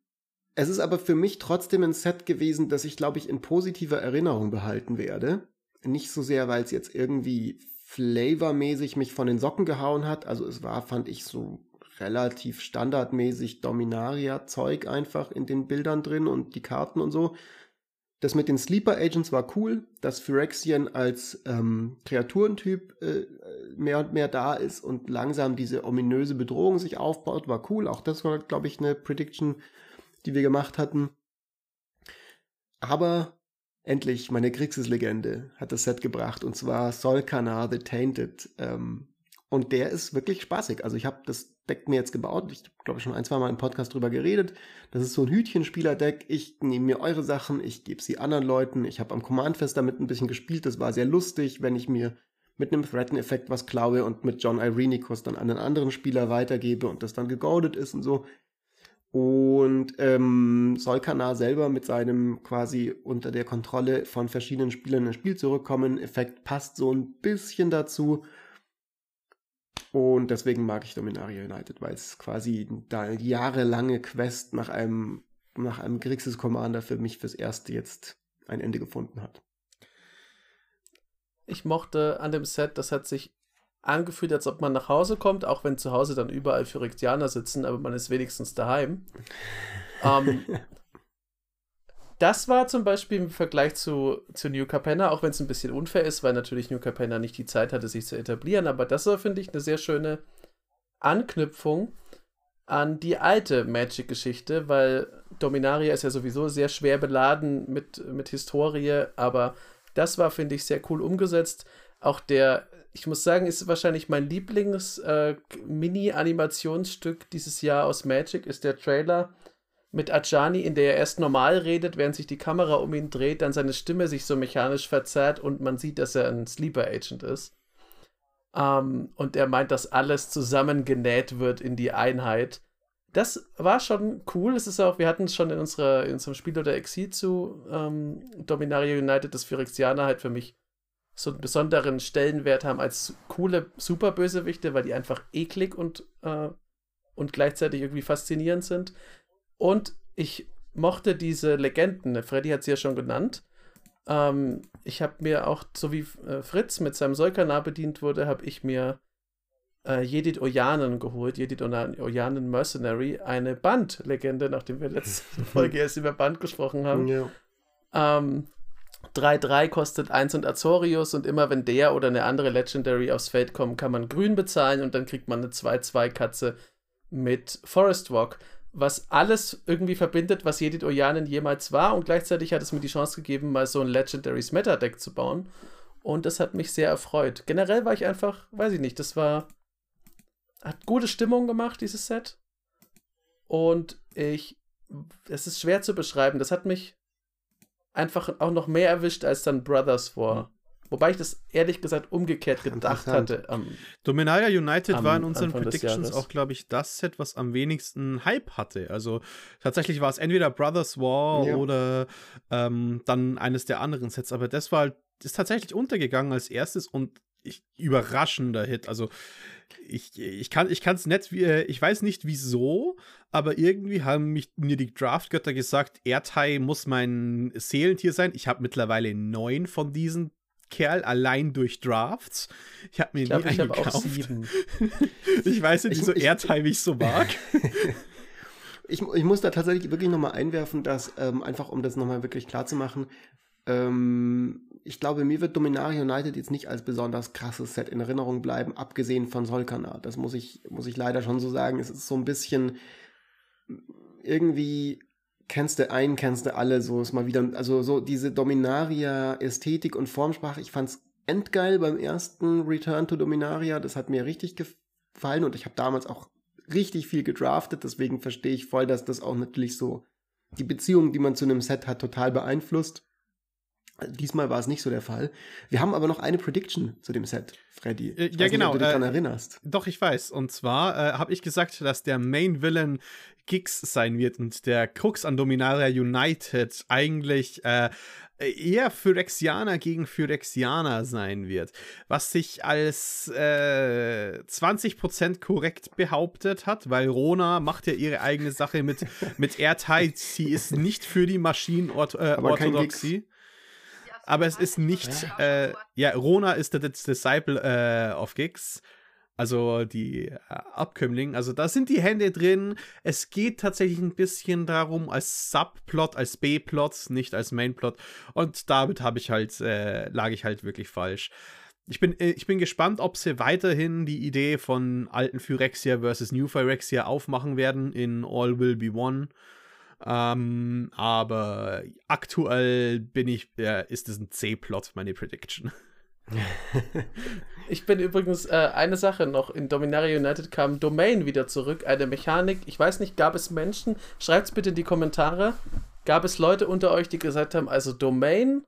es ist aber für mich trotzdem ein Set gewesen, das ich, glaube ich, in positiver Erinnerung behalten werde. Nicht so sehr, weil es jetzt irgendwie flavormäßig mich von den Socken gehauen hat. Also es war, fand ich, so relativ standardmäßig Dominaria-Zeug einfach in den Bildern drin und die Karten und so. Das mit den Sleeper Agents war cool, dass Phyrexian als ähm, Kreaturentyp äh, mehr und mehr da ist und langsam diese ominöse Bedrohung sich aufbaut, war cool. Auch das war, glaube ich, eine Prediction, die wir gemacht hatten. Aber endlich, meine Grixis-Legende hat das Set gebracht und zwar Solkana the Tainted. Ähm, und der ist wirklich spaßig. Also ich habe das Deck mir jetzt gebaut. Ich glaube schon ein, zwei Mal im Podcast drüber geredet. Das ist so ein Hütchenspieler-Deck. Ich nehme mir eure Sachen, ich gebe sie anderen Leuten. Ich habe am Command-Fest damit ein bisschen gespielt. Das war sehr lustig, wenn ich mir mit einem Threaten-Effekt was klaue und mit John Irenicus dann an einen anderen Spieler weitergebe und das dann gegoadet ist und so. Und ähm, Solkana selber mit seinem quasi unter der Kontrolle von verschiedenen Spielern ins Spiel zurückkommen Effekt passt so ein bisschen dazu. Und deswegen mag ich Dominaria United, weil es quasi da jahrelange Quest nach einem, nach einem Grixis Commander für mich fürs erste jetzt ein Ende gefunden hat. Ich mochte an dem Set, das hat sich angefühlt, als ob man nach Hause kommt, auch wenn zu Hause dann überall Phyrexianer sitzen, aber man ist wenigstens daheim. ähm, das war zum Beispiel im Vergleich zu, zu New Capenna, auch wenn es ein bisschen unfair ist, weil natürlich New Capenna nicht die Zeit hatte, sich zu etablieren, aber das war, finde ich, eine sehr schöne Anknüpfung an die alte Magic-Geschichte, weil Dominaria ist ja sowieso sehr schwer beladen mit, mit Historie, aber das war, finde ich, sehr cool umgesetzt. Auch der, ich muss sagen, ist wahrscheinlich mein Lieblings-Mini-Animationsstück äh, dieses Jahr aus Magic, ist der Trailer mit Ajani, in der er erst normal redet, während sich die Kamera um ihn dreht, dann seine Stimme sich so mechanisch verzerrt und man sieht, dass er ein Sleeper Agent ist. Ähm, und er meint, dass alles zusammengenäht wird in die Einheit. Das war schon cool. Es ist auch, wir hatten es schon in, unserer, in unserem Spiel oder Exil zu ähm, Dominaria United, dass Phyrexianer halt für mich so einen besonderen Stellenwert haben als coole Superbösewichte, weil die einfach eklig und, äh, und gleichzeitig irgendwie faszinierend sind. Und ich mochte diese Legenden. Freddy hat sie ja schon genannt. Ähm, ich habe mir auch, so wie äh, Fritz mit seinem Solkanar bedient wurde, habe ich mir äh, Jedid Ojanen geholt, Jedid Ojanen Mercenary, eine Band-Legende, nachdem wir letzte Folge erst über Band gesprochen haben. Ja. Ähm, 3-3 kostet 1 und Azorius und immer wenn der oder eine andere Legendary aufs Feld kommen, kann man grün bezahlen und dann kriegt man eine 2-2-Katze mit Forest Walk was alles irgendwie verbindet, was Jedit Ojanen jemals war. Und gleichzeitig hat es mir die Chance gegeben, mal so ein Legendaries Meta Deck zu bauen. Und das hat mich sehr erfreut. Generell war ich einfach, weiß ich nicht, das war hat gute Stimmung gemacht dieses Set. Und ich es ist schwer zu beschreiben, das hat mich einfach auch noch mehr erwischt als dann Brothers vor Wobei ich das ehrlich gesagt umgekehrt gedacht hatte. Am, Dominaria United am, war in unseren Predictions auch, glaube ich, das Set, was am wenigsten Hype hatte. Also tatsächlich war es entweder Brothers War ja. oder ähm, dann eines der anderen Sets. Aber das war ist tatsächlich untergegangen als erstes und ich, überraschender Hit. Also ich, ich kann es nicht, äh, ich weiß nicht wieso, aber irgendwie haben mich, mir die Draftgötter gesagt, Erdhai muss mein Seelentier sein. Ich habe mittlerweile neun von diesen Kerl allein durch Drafts. Ich habe mir ich glaub, nie ich einen gekauft. ich weiß nicht, wieso Airtime ich so mag. ich, ich muss da tatsächlich wirklich nochmal einwerfen, dass, ähm, einfach um das nochmal wirklich klar zu machen, ähm, ich glaube, mir wird Dominaria United jetzt nicht als besonders krasses Set in Erinnerung bleiben, abgesehen von Solkana. Das muss ich, muss ich leider schon so sagen. Es ist so ein bisschen irgendwie kennst du einen, kennst du alle, so ist mal wieder, also so diese Dominaria Ästhetik und Formsprache, ich fand's endgeil beim ersten Return to Dominaria, das hat mir richtig gefallen und ich habe damals auch richtig viel gedraftet, deswegen verstehe ich voll, dass das auch natürlich so die Beziehung, die man zu einem Set hat, total beeinflusst. Diesmal war es nicht so der Fall. Wir haben aber noch eine Prediction zu dem Set, Freddy. Äh, ja, genau. Nicht, ob du dich äh, daran erinnerst. Doch, ich weiß. Und zwar äh, habe ich gesagt, dass der Main Villain Gix sein wird und der Krux an Dominaria United eigentlich äh, eher Phyrexianer gegen Phyrexianer sein wird, was sich als äh, 20% korrekt behauptet hat, weil Rona macht ja ihre eigene Sache mit, mit Airtight. Sie ist nicht für die Maschinenorthodoxie. Äh, aber es ist nicht, äh, ja, Rona ist der Disciple äh, of Gix, also die äh, Abkömmling. Also da sind die Hände drin. Es geht tatsächlich ein bisschen darum, als Subplot, als B-Plot, nicht als Mainplot. Und damit habe ich halt, äh, lag ich halt wirklich falsch. Ich bin, äh, ich bin gespannt, ob sie weiterhin die Idee von alten Phyrexia versus New Phyrexia aufmachen werden in All Will Be One. Ähm, aber aktuell bin ich, äh, ist es ein C-Plot, meine Prediction. ich bin übrigens äh, eine Sache noch. In Dominaria United kam Domain wieder zurück, eine Mechanik. Ich weiß nicht, gab es Menschen? Schreibt es bitte in die Kommentare. Gab es Leute unter euch, die gesagt haben, also Domain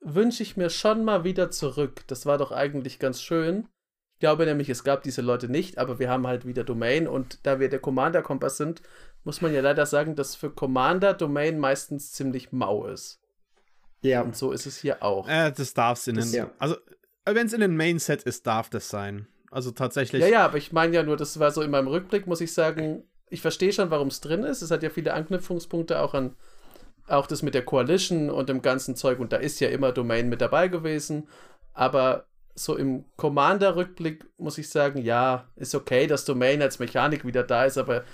wünsche ich mir schon mal wieder zurück. Das war doch eigentlich ganz schön. Ich glaube nämlich, es gab diese Leute nicht, aber wir haben halt wieder Domain und da wir der Commander-Kompass sind, muss man ja leider sagen, dass für Commander Domain meistens ziemlich mau ist. Ja. Und so ist es hier auch. Äh, das darf es in den. Ja. Also, wenn es in den Main-Set ist, darf das sein. Also tatsächlich. Ja, ja, aber ich meine ja nur, das war so in meinem Rückblick, muss ich sagen, ich verstehe schon, warum es drin ist. Es hat ja viele Anknüpfungspunkte auch an auch das mit der Coalition und dem ganzen Zeug und da ist ja immer Domain mit dabei gewesen. Aber so im Commander-Rückblick muss ich sagen, ja, ist okay, dass Domain als Mechanik wieder da ist, aber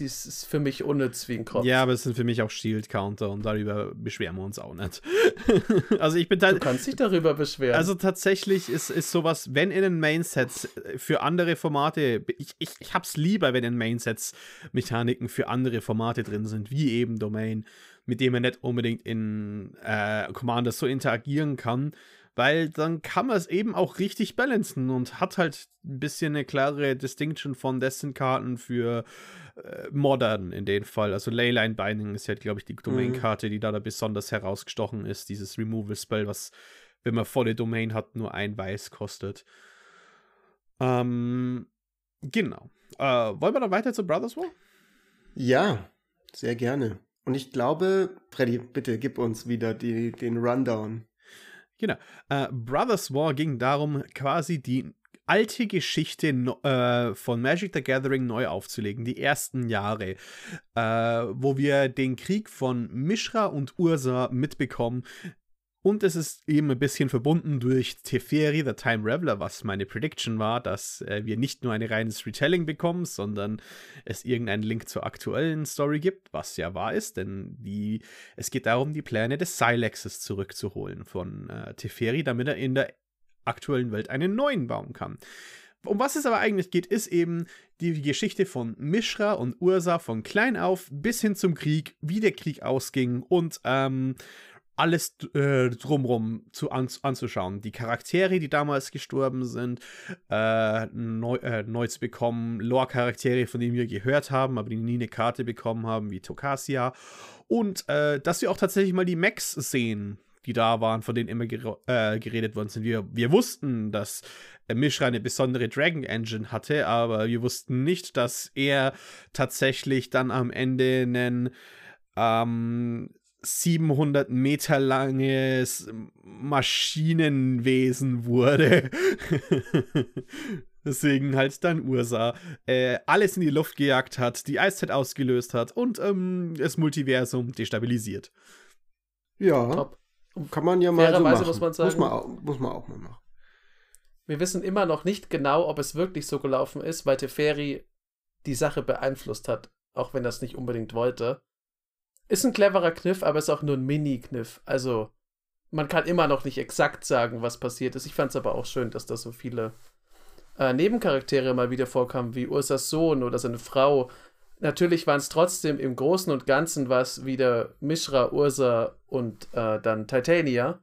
das ist für mich unnütz wie ein Kopf. Ja, aber es sind für mich auch Shield-Counter und darüber beschweren wir uns auch nicht. also ich bin Du kannst dich darüber beschweren. Also tatsächlich ist, ist sowas, wenn in den Main-Sets für andere Formate, ich, ich, ich hab's lieber, wenn in Main-Sets Mechaniken für andere Formate drin sind, wie eben Domain, mit dem man nicht unbedingt in äh, Commander so interagieren kann, weil dann kann man es eben auch richtig balancen und hat halt ein bisschen eine klare Distinction von Destin-Karten für äh, Modern in dem Fall. Also Leyline Binding ist ja, glaube ich, die Domain-Karte, die da, da besonders herausgestochen ist. Dieses Removal-Spell, was, wenn man volle Domain hat, nur ein Weiß kostet. Ähm, genau. Äh, wollen wir dann weiter zu Brothers War? Ja, sehr gerne. Und ich glaube, Freddy, bitte gib uns wieder die, den Rundown. Genau. Äh, Brothers War ging darum, quasi die alte Geschichte äh, von Magic the Gathering neu aufzulegen, die ersten Jahre, äh, wo wir den Krieg von Mishra und Ursa mitbekommen, und es ist eben ein bisschen verbunden durch Teferi, The Time Reveler, was meine Prediction war, dass äh, wir nicht nur ein reines Retelling bekommen, sondern es irgendeinen Link zur aktuellen Story gibt, was ja wahr ist, denn die, es geht darum, die Pläne des Silexes zurückzuholen von äh, Teferi, damit er in der aktuellen Welt einen neuen bauen kann. Um was es aber eigentlich geht, ist eben die Geschichte von Mishra und Ursa von klein auf bis hin zum Krieg, wie der Krieg ausging und ähm, alles äh, drumrum zu, an, anzuschauen. Die Charaktere, die damals gestorben sind, äh, neu, äh, neu zu bekommen, Lore-Charaktere, von denen wir gehört haben, aber die nie eine Karte bekommen haben, wie Tokasia. Und äh, dass wir auch tatsächlich mal die Mechs sehen, die da waren, von denen immer äh, geredet worden sind. Wir, wir wussten, dass Mishra eine besondere Dragon Engine hatte, aber wir wussten nicht, dass er tatsächlich dann am Ende einen ähm, 700 Meter langes Maschinenwesen wurde. Deswegen halt dann Ursa äh, alles in die Luft gejagt hat, die Eiszeit ausgelöst hat und ähm, das Multiversum destabilisiert. Ja, Top. kann man ja mal so machen. Muss man, sagen, muss, man auch, muss man auch mal machen. Wir wissen immer noch nicht genau, ob es wirklich so gelaufen ist, weil Teferi die Sache beeinflusst hat, auch wenn er es nicht unbedingt wollte. Ist ein cleverer Kniff, aber ist auch nur ein Mini-Kniff. Also, man kann immer noch nicht exakt sagen, was passiert ist. Ich fand es aber auch schön, dass da so viele äh, Nebencharaktere mal wieder vorkamen, wie Ursas Sohn oder seine Frau. Natürlich waren es trotzdem im Großen und Ganzen was wieder Mishra, Ursa und äh, dann Titania.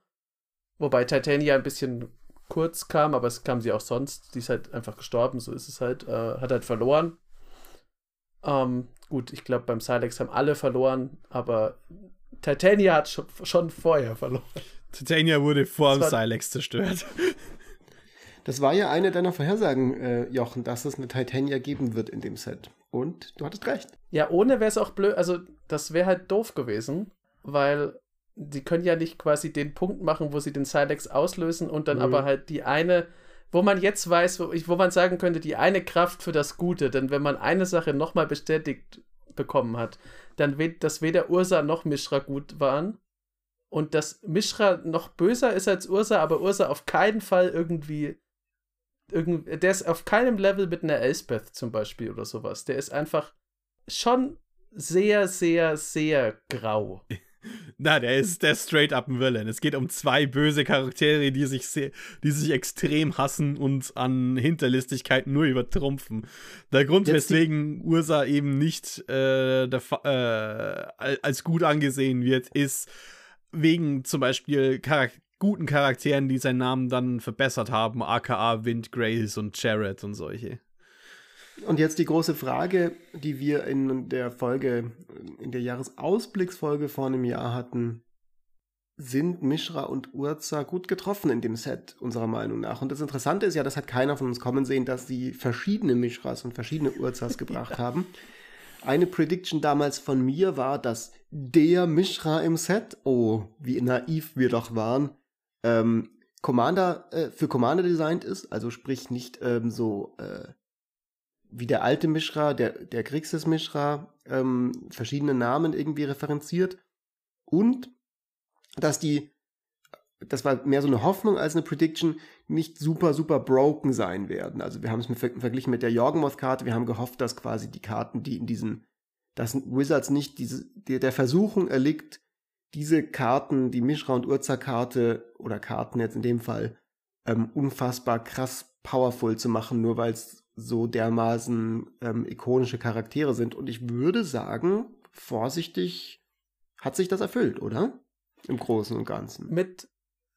Wobei Titania ein bisschen kurz kam, aber es kam sie auch sonst. Die ist halt einfach gestorben, so ist es halt. Äh, hat halt verloren. Ähm, gut, ich glaube, beim Silex haben alle verloren, aber Titania hat schon, schon vorher verloren. Titania wurde vor dem Silex zerstört. Das war ja eine deiner Vorhersagen, äh, Jochen, dass es eine Titania geben wird in dem Set. Und du hattest recht. Ja, ohne wäre es auch blöd. Also, das wäre halt doof gewesen, weil die können ja nicht quasi den Punkt machen, wo sie den Silex auslösen und dann mhm. aber halt die eine, wo man jetzt weiß, wo, wo man sagen könnte, die eine Kraft für das Gute. Denn wenn man eine Sache nochmal bestätigt bekommen hat, dann wird, dass weder Ursa noch Mishra gut waren und dass Mishra noch böser ist als Ursa, aber Ursa auf keinen Fall irgendwie irgend, der ist auf keinem Level mit einer Elspeth zum Beispiel oder sowas. Der ist einfach schon sehr, sehr, sehr grau. Na, der ist der straight up ein Villain. Es geht um zwei böse Charaktere, die sich sehr, die sich extrem hassen und an Hinterlistigkeit nur übertrumpfen. Der Grund, Jetzt weswegen Ursa eben nicht äh, der, äh, als gut angesehen wird, ist wegen zum Beispiel Charakter guten Charakteren, die seinen Namen dann verbessert haben, aka Wind, Grace und Jared und solche. Und jetzt die große Frage, die wir in der Folge, in der Jahresausblicksfolge vor einem Jahr hatten. Sind Mishra und Urza gut getroffen in dem Set, unserer Meinung nach? Und das Interessante ist ja, das hat keiner von uns kommen sehen, dass sie verschiedene Mishras und verschiedene Urzas gebracht ja. haben. Eine Prediction damals von mir war, dass der Mishra im Set, oh, wie naiv wir doch waren, ähm, Commander äh, für Commander designt ist, also sprich nicht ähm, so äh, wie der alte Mishra, der, der Grixis Mishra, ähm, verschiedene Namen irgendwie referenziert und dass die, das war mehr so eine Hoffnung als eine Prediction, nicht super, super broken sein werden. Also wir haben es mit, verglichen mit der Jorgenmoth-Karte, wir haben gehofft, dass quasi die Karten, die in diesen, dass Wizards nicht diese, der, der Versuchung erliegt, diese Karten, die Mishra und Urza-Karte oder Karten jetzt in dem Fall, ähm, unfassbar krass powerful zu machen, nur weil es so dermaßen ähm, ikonische Charaktere sind. Und ich würde sagen, vorsichtig hat sich das erfüllt, oder? Im Großen und Ganzen. Mit,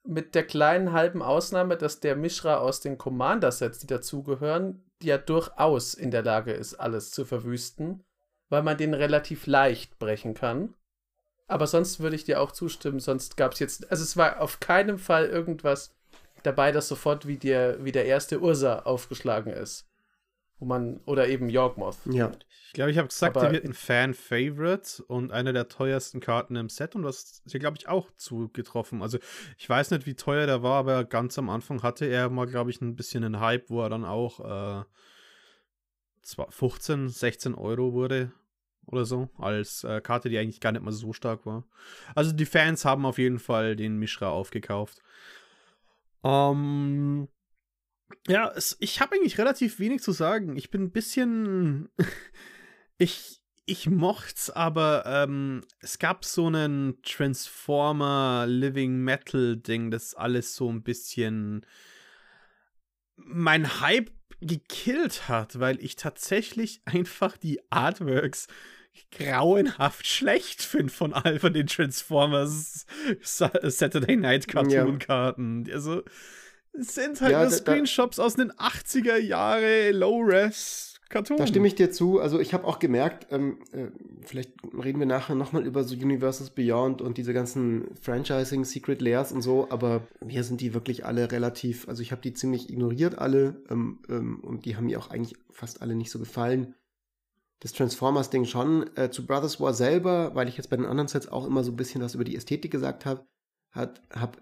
mit der kleinen halben Ausnahme, dass der Mishra aus den Commander-Sets, die dazugehören, ja durchaus in der Lage ist, alles zu verwüsten, weil man den relativ leicht brechen kann. Aber sonst würde ich dir auch zustimmen, sonst gab es jetzt, also es war auf keinen Fall irgendwas dabei, das sofort wie der, wie der erste Ursa aufgeschlagen ist. Wo man, oder eben Yorkmoth. Ja. Ich glaube, ich habe gesagt, Aber, der wird ein Fan-Favorite und eine der teuersten Karten im Set und das ist hier, glaube ich, auch zugetroffen. Also, ich weiß nicht, wie teuer der war, aber ganz am Anfang hatte er mal, glaube ich, ein bisschen einen Hype, wo er dann auch äh, 15, 16 Euro wurde oder so, als äh, Karte, die eigentlich gar nicht mal so stark war. Also, die Fans haben auf jeden Fall den Mishra aufgekauft. Ähm, ja, es, ich habe eigentlich relativ wenig zu sagen. Ich bin ein bisschen. ich, ich mocht's, aber ähm, es gab so einen Transformer Living Metal Ding, das alles so ein bisschen mein Hype gekillt hat, weil ich tatsächlich einfach die Artworks grauenhaft schlecht finde von all von den Transformers Saturday Night Cartoon Karten. Ja. Also es sind halt ja, nur Screenshots aus den 80er Jahre Low-Res Cartoon. Da stimme ich dir zu. Also ich habe auch gemerkt, ähm, äh, vielleicht reden wir nachher nochmal über so Universes Beyond und diese ganzen Franchising, Secret Layers und so, aber mir sind die wirklich alle relativ, also ich habe die ziemlich ignoriert alle ähm, ähm, und die haben mir auch eigentlich fast alle nicht so gefallen. Das Transformers-Ding schon. Äh, zu Brothers War selber, weil ich jetzt bei den anderen Sets auch immer so ein bisschen was über die Ästhetik gesagt habe, hat, hab,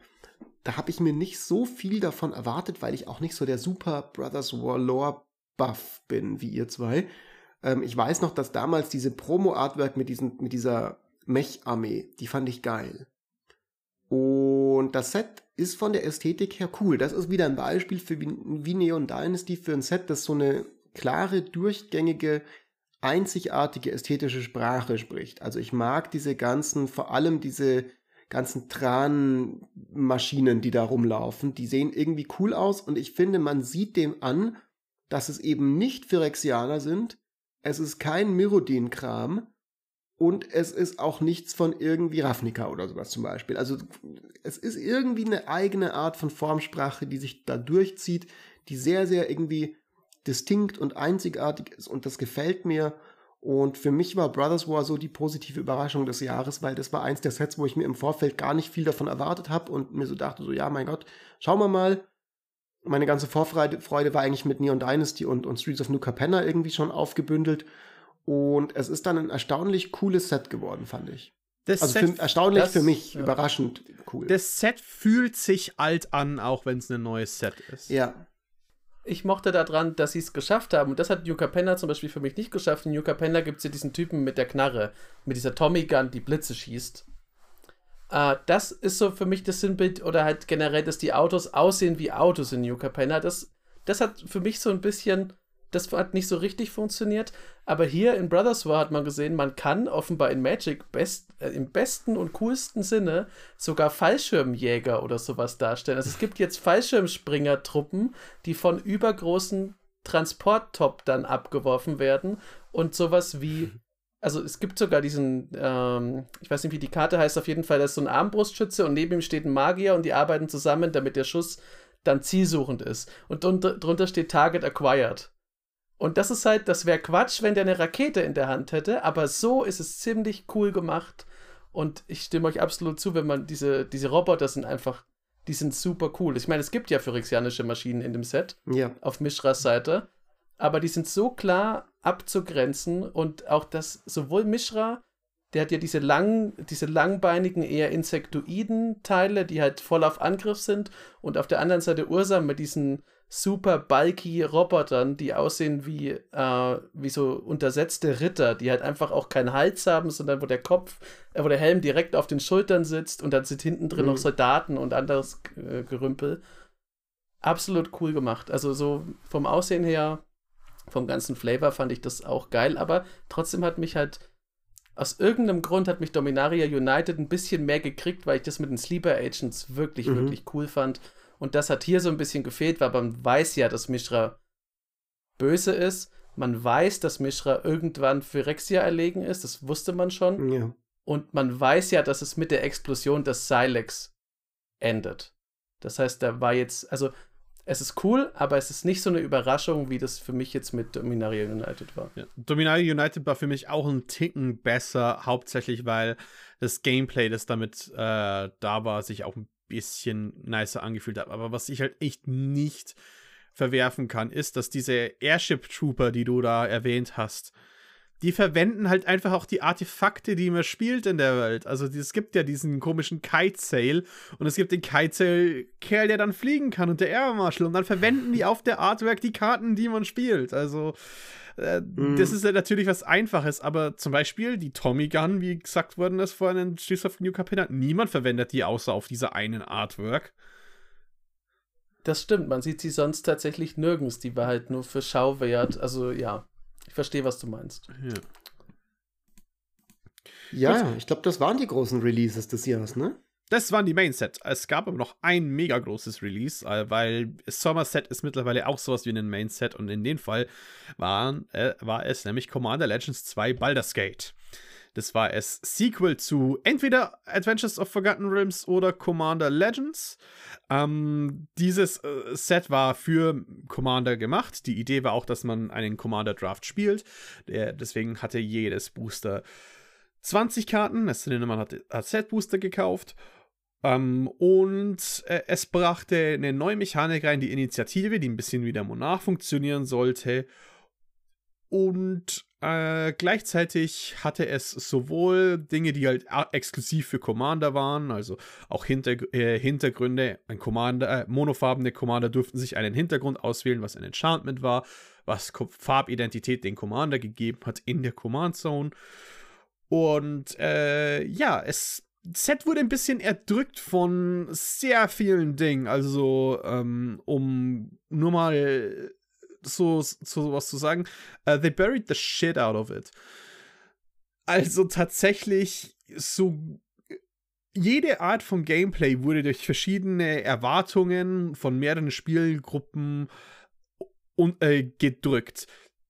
da habe ich mir nicht so viel davon erwartet, weil ich auch nicht so der Super Brothers War Lore Buff bin wie ihr zwei. Ähm, ich weiß noch, dass damals diese Promo-Artwork mit, diesen, mit dieser Mech-Armee, die fand ich geil. Und das Set ist von der Ästhetik her cool. Das ist wieder ein Beispiel für wie, Neon Dynasty für ein Set, das so eine klare, durchgängige, einzigartige ästhetische Sprache spricht. Also ich mag diese ganzen, vor allem diese ganzen Tran, Maschinen, die da rumlaufen. Die sehen irgendwie cool aus und ich finde, man sieht dem an, dass es eben nicht Phyrexianer sind. Es ist kein Myrodin-Kram und es ist auch nichts von irgendwie Ravnica oder sowas zum Beispiel. Also es ist irgendwie eine eigene Art von Formsprache, die sich da durchzieht, die sehr, sehr irgendwie distinkt und einzigartig ist und das gefällt mir. Und für mich war Brothers War so die positive Überraschung des Jahres, weil das war eins der Sets, wo ich mir im Vorfeld gar nicht viel davon erwartet habe und mir so dachte, so ja, mein Gott, schauen wir mal. Meine ganze Vorfreude Freude war eigentlich mit Neon Dynasty und, und Streets of New Capenna irgendwie schon aufgebündelt. Und es ist dann ein erstaunlich cooles Set geworden, fand ich. Das also Set, für, erstaunlich das- für mich, ja. überraschend cool. das Set fühlt sich alt an, auch wenn es ein neues Set ist. ja. Ich mochte daran, dass sie es geschafft haben. Und das hat New Capenna zum Beispiel für mich nicht geschafft. In New Capenna gibt es ja diesen Typen mit der Knarre, mit dieser Tommy Gun, die Blitze schießt. Äh, das ist so für mich das Sinnbild oder halt generell, dass die Autos aussehen wie Autos in New Capenna. Das, das hat für mich so ein bisschen, das hat nicht so richtig funktioniert. Aber hier in Brothers War hat man gesehen, man kann offenbar in Magic best, äh, im besten und coolsten Sinne sogar Fallschirmjäger oder sowas darstellen. Also es gibt jetzt Fallschirmspringer-Truppen, die von übergroßen Transporttop dann abgeworfen werden und sowas wie also es gibt sogar diesen, ähm, ich weiß nicht, wie die Karte heißt, auf jeden Fall, das ist so ein Armbrustschütze und neben ihm steht ein Magier und die arbeiten zusammen, damit der Schuss dann zielsuchend ist. Und drunter steht Target Acquired. Und das ist halt, das wäre Quatsch, wenn der eine Rakete in der Hand hätte, aber so ist es ziemlich cool gemacht. Und ich stimme euch absolut zu, wenn man diese, diese Roboter sind einfach, die sind super cool. Ich meine, es gibt ja phyrexianische Maschinen in dem Set Ja. auf Mishras Seite. Aber die sind so klar abzugrenzen und auch das, sowohl Mishra, der hat ja diese langen, diese langbeinigen, eher insektoiden Teile, die halt voll auf Angriff sind, und auf der anderen Seite Ursa mit diesen super bulky Robotern, die aussehen wie, äh, wie so untersetzte Ritter, die halt einfach auch keinen Hals haben, sondern wo der Kopf, äh, wo der Helm direkt auf den Schultern sitzt und dann sind hinten drin Mhm. noch Soldaten und anderes äh, Gerümpel absolut cool gemacht. Also so vom Aussehen her, vom ganzen Flavor fand ich das auch geil, aber trotzdem hat mich halt aus irgendeinem Grund hat mich Dominaria United ein bisschen mehr gekriegt, weil ich das mit den Sleeper Agents wirklich, Mhm. wirklich cool fand. Und das hat hier so ein bisschen gefehlt, weil man weiß ja, dass Mishra böse ist. Man weiß, dass Mishra irgendwann für Rexia erlegen ist. Das wusste man schon. Ja. Und man weiß ja, dass es mit der Explosion des Silex endet. Das heißt, da war jetzt, also es ist cool, aber es ist nicht so eine Überraschung, wie das für mich jetzt mit Dominaria United war. Ja. Dominaria United war für mich auch ein Ticken besser, hauptsächlich weil das Gameplay, das damit äh, da war, sich auch ein bisschen nicer angefühlt hat. Aber was ich halt echt nicht verwerfen kann, ist, dass diese Airship Trooper, die du da erwähnt hast, die verwenden halt einfach auch die Artefakte, die man spielt in der Welt. Also es gibt ja diesen komischen Kite Sail und es gibt den Kite Sail Kerl, der dann fliegen kann und der Air Marshal und dann verwenden die auf der Artwork die Karten, die man spielt. Also äh, das ist ja natürlich was Einfaches, aber zum Beispiel die Tommy Gun, wie gesagt worden ist vorhin in Streets of New Capenna, niemand verwendet die außer auf dieser einen Artwork. Das stimmt, man sieht sie sonst tatsächlich nirgends. Die war halt nur für Schau wert. Also ja, ich verstehe, was du meinst. Ja. Ja, ich glaube, das waren die großen Releases des Jahres, ne? Das waren die Main Set. Es gab aber noch ein mega großes Release, äh, weil Summer Set ist mittlerweile auch sowas wie ein Main Set und in dem Fall waren, äh, war es nämlich Commander Legends 2 Baldur's Gate. Das war es Sequel zu entweder Adventures of Forgotten Realms oder Commander Legends. Ähm, dieses äh, Set war für Commander gemacht. Die Idee war auch, dass man einen Commander Draft spielt. Der, deswegen hatte jedes Booster 20 Karten. Es sind man hat, hat Set-Booster gekauft. Ähm, und äh, es brachte eine neue Mechanik rein, die Initiative, die ein bisschen wie der Monarch funktionieren sollte. Und äh, gleichzeitig hatte es sowohl Dinge, die halt exklusiv für Commander waren, also auch Hinter äh, Hintergründe. Ein Commander, äh, monofarbene Commander durften sich einen Hintergrund auswählen, was ein Enchantment war, was Ko Farbidentität den Commander gegeben hat in der Command Zone. Und äh, ja, es Set wurde ein bisschen erdrückt von sehr vielen Dingen. Also, ähm, um nur mal so, so was zu sagen, äh, they buried the shit out of it. Also tatsächlich so jede Art von Gameplay wurde durch verschiedene Erwartungen von mehreren Spielgruppen und, äh, gedrückt.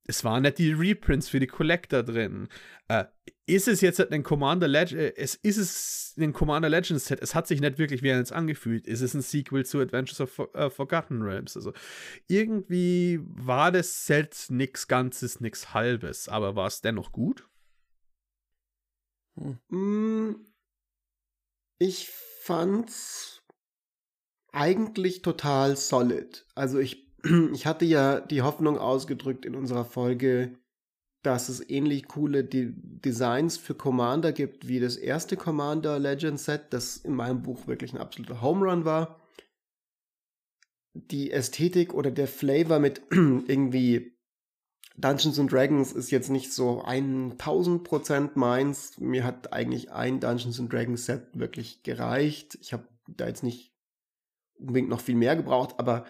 Es waren nicht die Reprints für die Collector drin. Äh, ist es jetzt ein Commander Legend, äh, es ist es ein Commander Legends Set, es hat sich nicht wirklich wie eins angefühlt. Ist es ein Sequel zu Adventures of uh, Forgotten Realms? Also irgendwie war das Set nix Ganzes, nix Halbes, aber war es dennoch gut? Hm. Ich fand's eigentlich total solid. Also ich, ich hatte ja die Hoffnung ausgedrückt in unserer Folge, dass es ähnlich coole De Designs für Commander gibt wie das erste Commander Legend Set, das in meinem Buch wirklich ein absoluter Home Run war. Die Ästhetik oder der Flavor mit irgendwie Dungeons and Dragons ist jetzt nicht so 1000% meins. Mir hat eigentlich ein Dungeons and Dragons Set wirklich gereicht. Ich habe da jetzt nicht unbedingt noch viel mehr gebraucht, aber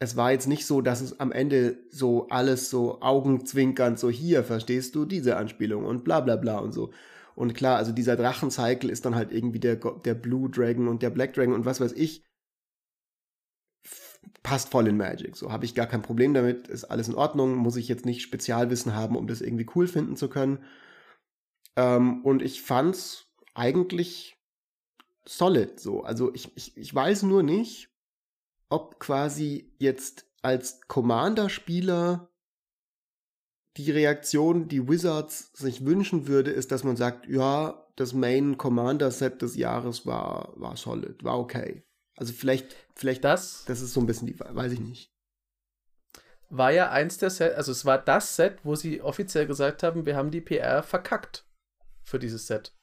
es war jetzt nicht so, dass es am Ende so alles so augenzwinkernd so hier, verstehst du, diese Anspielung und bla bla bla und so. Und klar, also dieser Drachencycle ist dann halt irgendwie der, der Blue Dragon und der Black Dragon und was weiß ich passt voll in Magic. So habe ich gar kein Problem damit, ist alles in Ordnung, muss ich jetzt nicht Spezialwissen haben, um das irgendwie cool finden zu können. Ähm, und ich fand's eigentlich solid so. Also ich, ich, ich weiß nur nicht, ob quasi jetzt als Commander-Spieler die Reaktion, die Wizards sich wünschen würde, ist, dass man sagt, ja, das Main Commander Set des Jahres war, war solid, war okay. Also vielleicht, vielleicht das, das ist so ein bisschen die, weiß ich nicht. War ja eins der Set, also es war das Set, wo sie offiziell gesagt haben, wir haben die PR verkackt für dieses Set.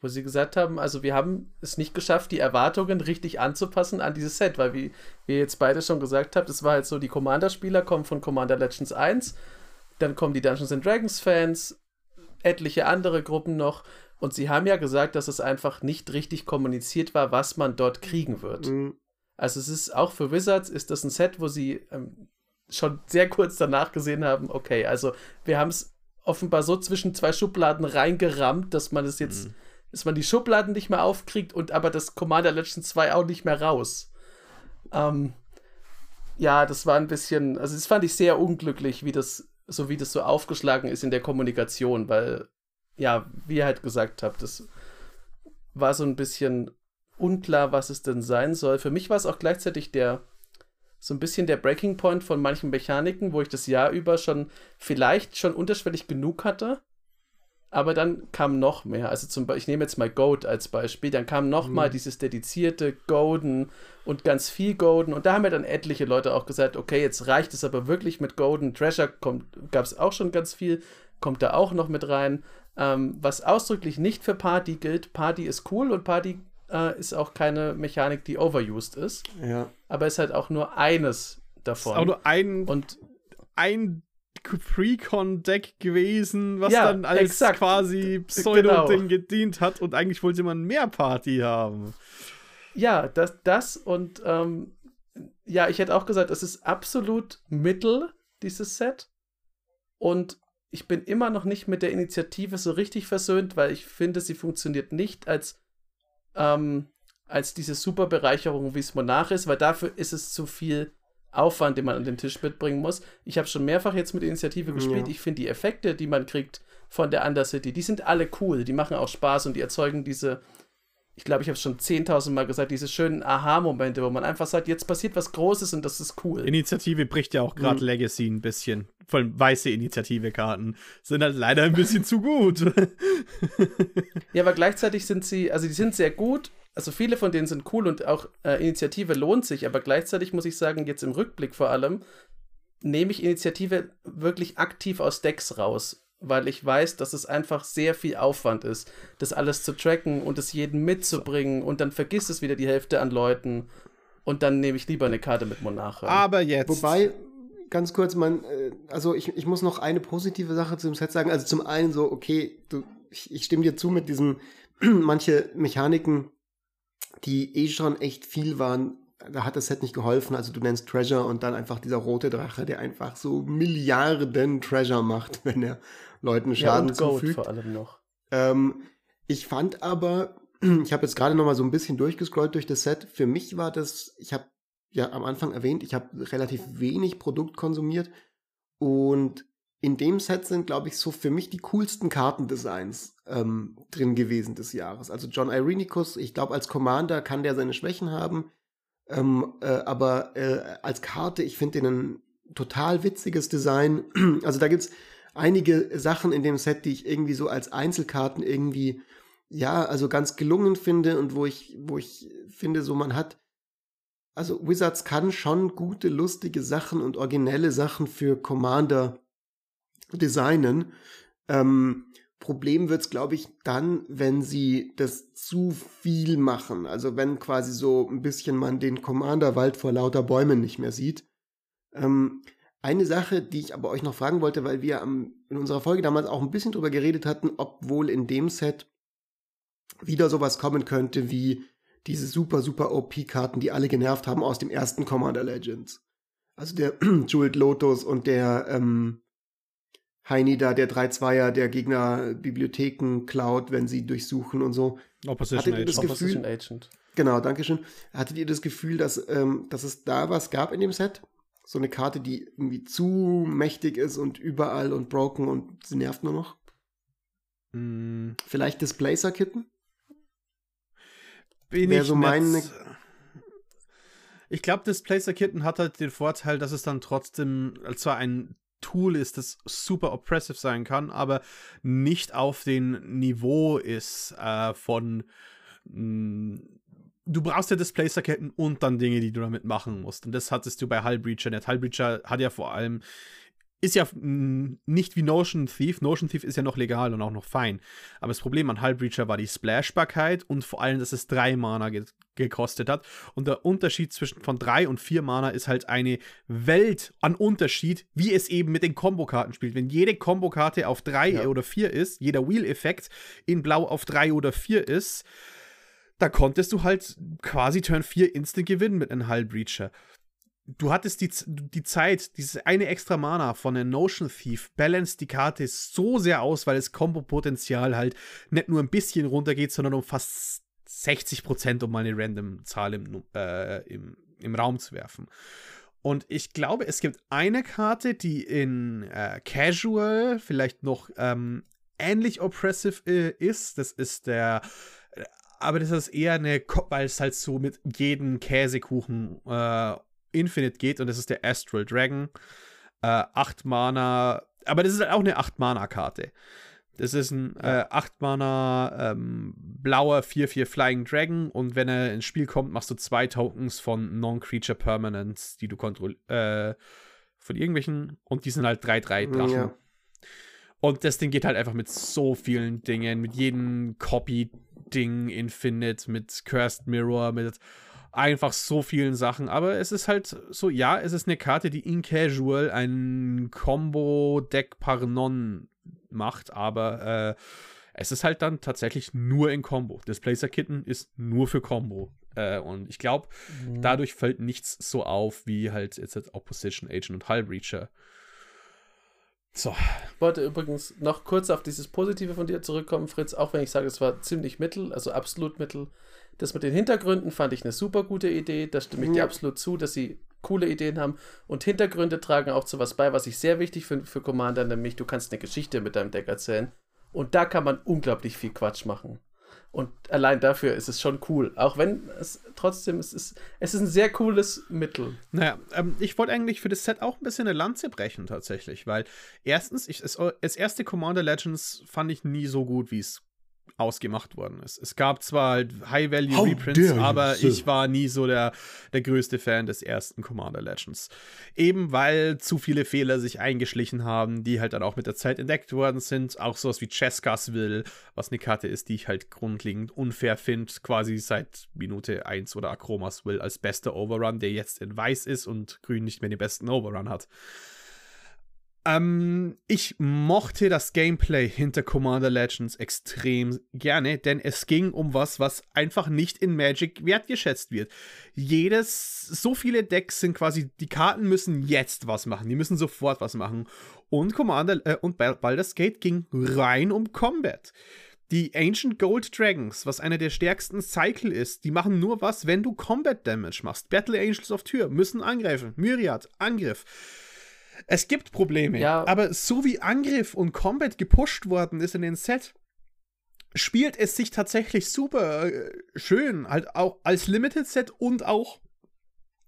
Wo sie gesagt haben, also wir haben es nicht geschafft, die Erwartungen richtig anzupassen an dieses Set, weil wie, wie ihr jetzt beide schon gesagt habt, es war halt so, die Commander-Spieler kommen von Commander Legends 1, dann kommen die Dungeons and Dragons Fans, etliche andere Gruppen noch und sie haben ja gesagt, dass es einfach nicht richtig kommuniziert war, was man dort kriegen wird. Mhm. Also es ist auch für Wizards ist das ein Set, wo sie ähm, schon sehr kurz danach gesehen haben, okay, also wir haben es offenbar so zwischen zwei Schubladen reingerammt, dass man es jetzt, mhm. Dass man die Schubladen nicht mehr aufkriegt und aber das Commander Legends 2 auch nicht mehr raus. Ähm, ja, das war ein bisschen, also das fand ich sehr unglücklich, wie das, so wie das so aufgeschlagen ist in der Kommunikation, weil ja, wie ihr halt gesagt habt, das war so ein bisschen unklar, was es denn sein soll. Für mich war es auch gleichzeitig der so ein bisschen der Breaking Point von manchen Mechaniken, wo ich das Jahr über schon vielleicht schon unterschwellig genug hatte. Aber dann kam noch mehr. Also zum Beispiel, ich nehme jetzt mal Gold als Beispiel. Dann kam noch mhm. mal dieses dedizierte Golden und ganz viel Golden. Und da haben ja dann etliche Leute auch gesagt, okay, jetzt reicht es aber wirklich mit Golden. Treasure gab es auch schon ganz viel, kommt da auch noch mit rein. Ähm, was ausdrücklich nicht für Party gilt. Party ist cool und Party äh, ist auch keine Mechanik, die overused ist. Ja. Aber ist halt auch nur eines davon. Ist auch nur ein, und ein Precon-Deck gewesen, was ja, dann als exakt. quasi Pseudo-Ding genau. gedient hat und eigentlich wollte man mehr Party haben. Ja, das, das und ähm, ja, ich hätte auch gesagt, es ist absolut mittel, dieses Set. Und ich bin immer noch nicht mit der Initiative so richtig versöhnt, weil ich finde, sie funktioniert nicht als, ähm, als diese super Bereicherung, wie es Monarch ist, weil dafür ist es zu viel Aufwand, den man an den Tisch mitbringen muss. Ich habe schon mehrfach jetzt mit Initiative gespielt. Ja. Ich finde die Effekte, die man kriegt von der Undercity, die sind alle cool. Die machen auch Spaß und die erzeugen diese ich glaube, ich habe es schon 10.000 Mal gesagt, diese schönen Aha-Momente, wo man einfach sagt, jetzt passiert was Großes und das ist cool. Initiative bricht ja auch gerade mhm. Legacy ein bisschen. Vor allem weiße Initiative-Karten sind halt leider ein bisschen zu gut. ja, aber gleichzeitig sind sie, also die sind sehr gut. Also viele von denen sind cool und auch äh, Initiative lohnt sich, aber gleichzeitig muss ich sagen, jetzt im Rückblick vor allem, nehme ich Initiative wirklich aktiv aus Decks raus weil ich weiß, dass es einfach sehr viel Aufwand ist, das alles zu tracken und es jedem mitzubringen und dann vergisst es wieder die Hälfte an Leuten und dann nehme ich lieber eine Karte mit Monarch. Aber jetzt. Wobei, ganz kurz, man, äh, also ich, ich muss noch eine positive Sache zu dem Set sagen. Also zum einen so, okay, du, ich, ich stimme dir zu mit diesen, manche Mechaniken, die eh schon echt viel waren, da hat das Set nicht geholfen. Also du nennst Treasure und dann einfach dieser rote Drache, der einfach so Milliarden Treasure macht, wenn er Leuten Schaden ja, und zufügt. vor allem noch. Ähm, ich fand aber, ich habe jetzt gerade noch mal so ein bisschen durchgescrollt durch das Set. Für mich war das, ich habe ja am Anfang erwähnt, ich habe relativ wenig Produkt konsumiert und in dem Set sind, glaube ich, so für mich die coolsten Kartendesigns ähm, drin gewesen des Jahres. Also John Irenicus, ich glaube, als Commander kann der seine Schwächen haben, ähm, äh, aber äh, als Karte, ich finde den ein total witziges Design. Also da gibt's einige Sachen in dem Set, die ich irgendwie so als Einzelkarten irgendwie, ja, also ganz gelungen finde und wo ich, wo ich finde, so man hat, also Wizards kann schon gute, lustige Sachen und originelle Sachen für Commander designen. Ähm, Problem wird's, glaube ich, dann, wenn sie das zu viel machen. Also wenn quasi so ein bisschen man den Commander-Wald vor lauter Bäumen nicht mehr sieht. Ähm, eine Sache, die ich aber euch noch fragen wollte, weil wir am, in unserer Folge damals auch ein bisschen drüber geredet hatten, ob wohl in dem Set wieder sowas kommen könnte wie diese super, super OP-Karten, die alle genervt haben aus dem ersten Commander Legends. Also der Jeweled Lotus und der ähm, Heini da, der 3-2er, der Gegner Bibliotheken klaut, wenn sie durchsuchen und so. Opposition Hattet ihr das Agent. Gefühl- Opposition Agent. Genau, danke schön. Hattet ihr das Gefühl, dass, ähm, dass es da was gab in dem Set? So eine Karte, die irgendwie zu mächtig ist und überall und broken und sie nervt nur noch? Mm, Vielleicht Displacer-Kitten? bin Wär ich so mein- nicht- Ich glaube, Displacer Kitten hat halt den Vorteil, dass es dann trotzdem zwar ein Tool ist, das super oppressive sein kann, aber nicht auf dem Niveau ist äh, von mh, du brauchst ja Displacer-Ketten und dann Dinge, die du damit machen musst. Und das hattest du bei Hullbreacher nicht. Hullbreacher hat ja vor allem, ist ja mh, nicht wie Notion Thief. Notion Thief ist ja noch legal und auch noch fein. Aber das Problem an Hullbreacher war die Splashbarkeit und vor allem, dass es drei Mana ge gekostet hat. Und der Unterschied zwischen von drei und vier Mana ist halt eine Welt an Unterschied, wie es eben mit den Kombokarten spielt. Wenn jede Kombokarte auf drei Ja. oder vier ist, jeder Wheel-Effekt in Blau auf drei oder vier ist, da konntest du halt quasi Turn 4 instant gewinnen mit einem Hull Breacher. Du hattest die, die Zeit, dieses eine extra Mana von der Notion Thief, balance die Karte so sehr aus, weil das Kombo-Potenzial halt nicht nur ein bisschen runtergeht, sondern um fast 60%, um mal eine random Zahl im, äh, im, im Raum zu werfen. Und ich glaube, es gibt eine Karte, die in äh, Casual vielleicht noch ähm, ähnlich oppressive äh, ist. Das ist der äh, aber das ist eher eine, weil es halt so mit jedem Käsekuchen äh, Infinite geht und das ist der Astral Dragon. Äh, 8 Mana, aber das ist halt auch eine 8 Mana Karte. Das ist ein äh, 8 Mana ähm, blauer 4-4 Flying Dragon und wenn er ins Spiel kommt, machst du zwei Tokens von Non-Creature Permanents, die du kontrollierst, äh, von irgendwelchen und die sind halt 3-3 Drachen. Ja. Und das Ding geht halt einfach mit so vielen Dingen, mit jedem Copy-Ding Infinite, mit Cursed Mirror, mit einfach so vielen Sachen. Aber es ist halt so, ja, es ist eine Karte, die in Casual ein Combo-Deck par non macht, aber äh, es ist halt dann tatsächlich nur in Combo. Displacer Kitten ist nur für Combo. Äh, und ich glaube, Mhm. dadurch fällt nichts so auf wie halt jetzt halt Opposition Agent und Hull Breacher. So, Ich wollte übrigens noch kurz auf dieses Positive von dir zurückkommen, Fritz, auch wenn ich sage, es war ziemlich mittel, also absolut mittel. Das mit den Hintergründen fand ich eine super gute Idee, da stimme ich dir Ja. absolut zu, dass sie coole Ideen haben und Hintergründe tragen auch zu was bei, was ich sehr wichtig finde für Commander, nämlich du kannst eine Geschichte mit deinem Deck erzählen und da kann man unglaublich viel Quatsch machen. Und allein dafür ist es schon cool, auch wenn es trotzdem, es ist, es ist ein sehr cooles Mittel. Naja, ähm, ich wollte eigentlich für das Set auch ein bisschen eine Lanze brechen, tatsächlich, weil erstens, ich, es, das erste Commander Legends fand ich nie so gut, wie es ausgemacht worden ist. Es gab zwar halt High-Value-Reprints, aber sir. ich war nie so der, der größte Fan des ersten Commander Legends. Eben weil zu viele Fehler sich eingeschlichen haben, die halt dann auch mit der Zeit entdeckt worden sind. Auch sowas wie Cheskas Will, was eine Karte ist, die ich halt grundlegend unfair finde, quasi seit Minute 1 oder Akromas Will als bester Overrun, der jetzt in weiß ist und grün nicht mehr den besten Overrun hat. Ähm, ich mochte das Gameplay hinter Commander Legends extrem gerne, denn es ging um was, was einfach nicht in Magic wertgeschätzt wird. Jedes, so viele Decks sind quasi, die Karten müssen jetzt was machen, die müssen sofort was machen. Und Commander äh, und Bal- Baldur's Gate ging rein um Combat. Die Ancient Gold Dragons, was einer der stärksten Cycle ist, die machen nur was, wenn du Combat Damage machst. Battle Angels of Tür müssen angreifen. Myriad, Angriff. Es gibt Probleme, Ja. aber so wie Angriff und Combat gepusht worden ist in den Set, spielt es sich tatsächlich super äh, schön, halt auch als Limited Set und auch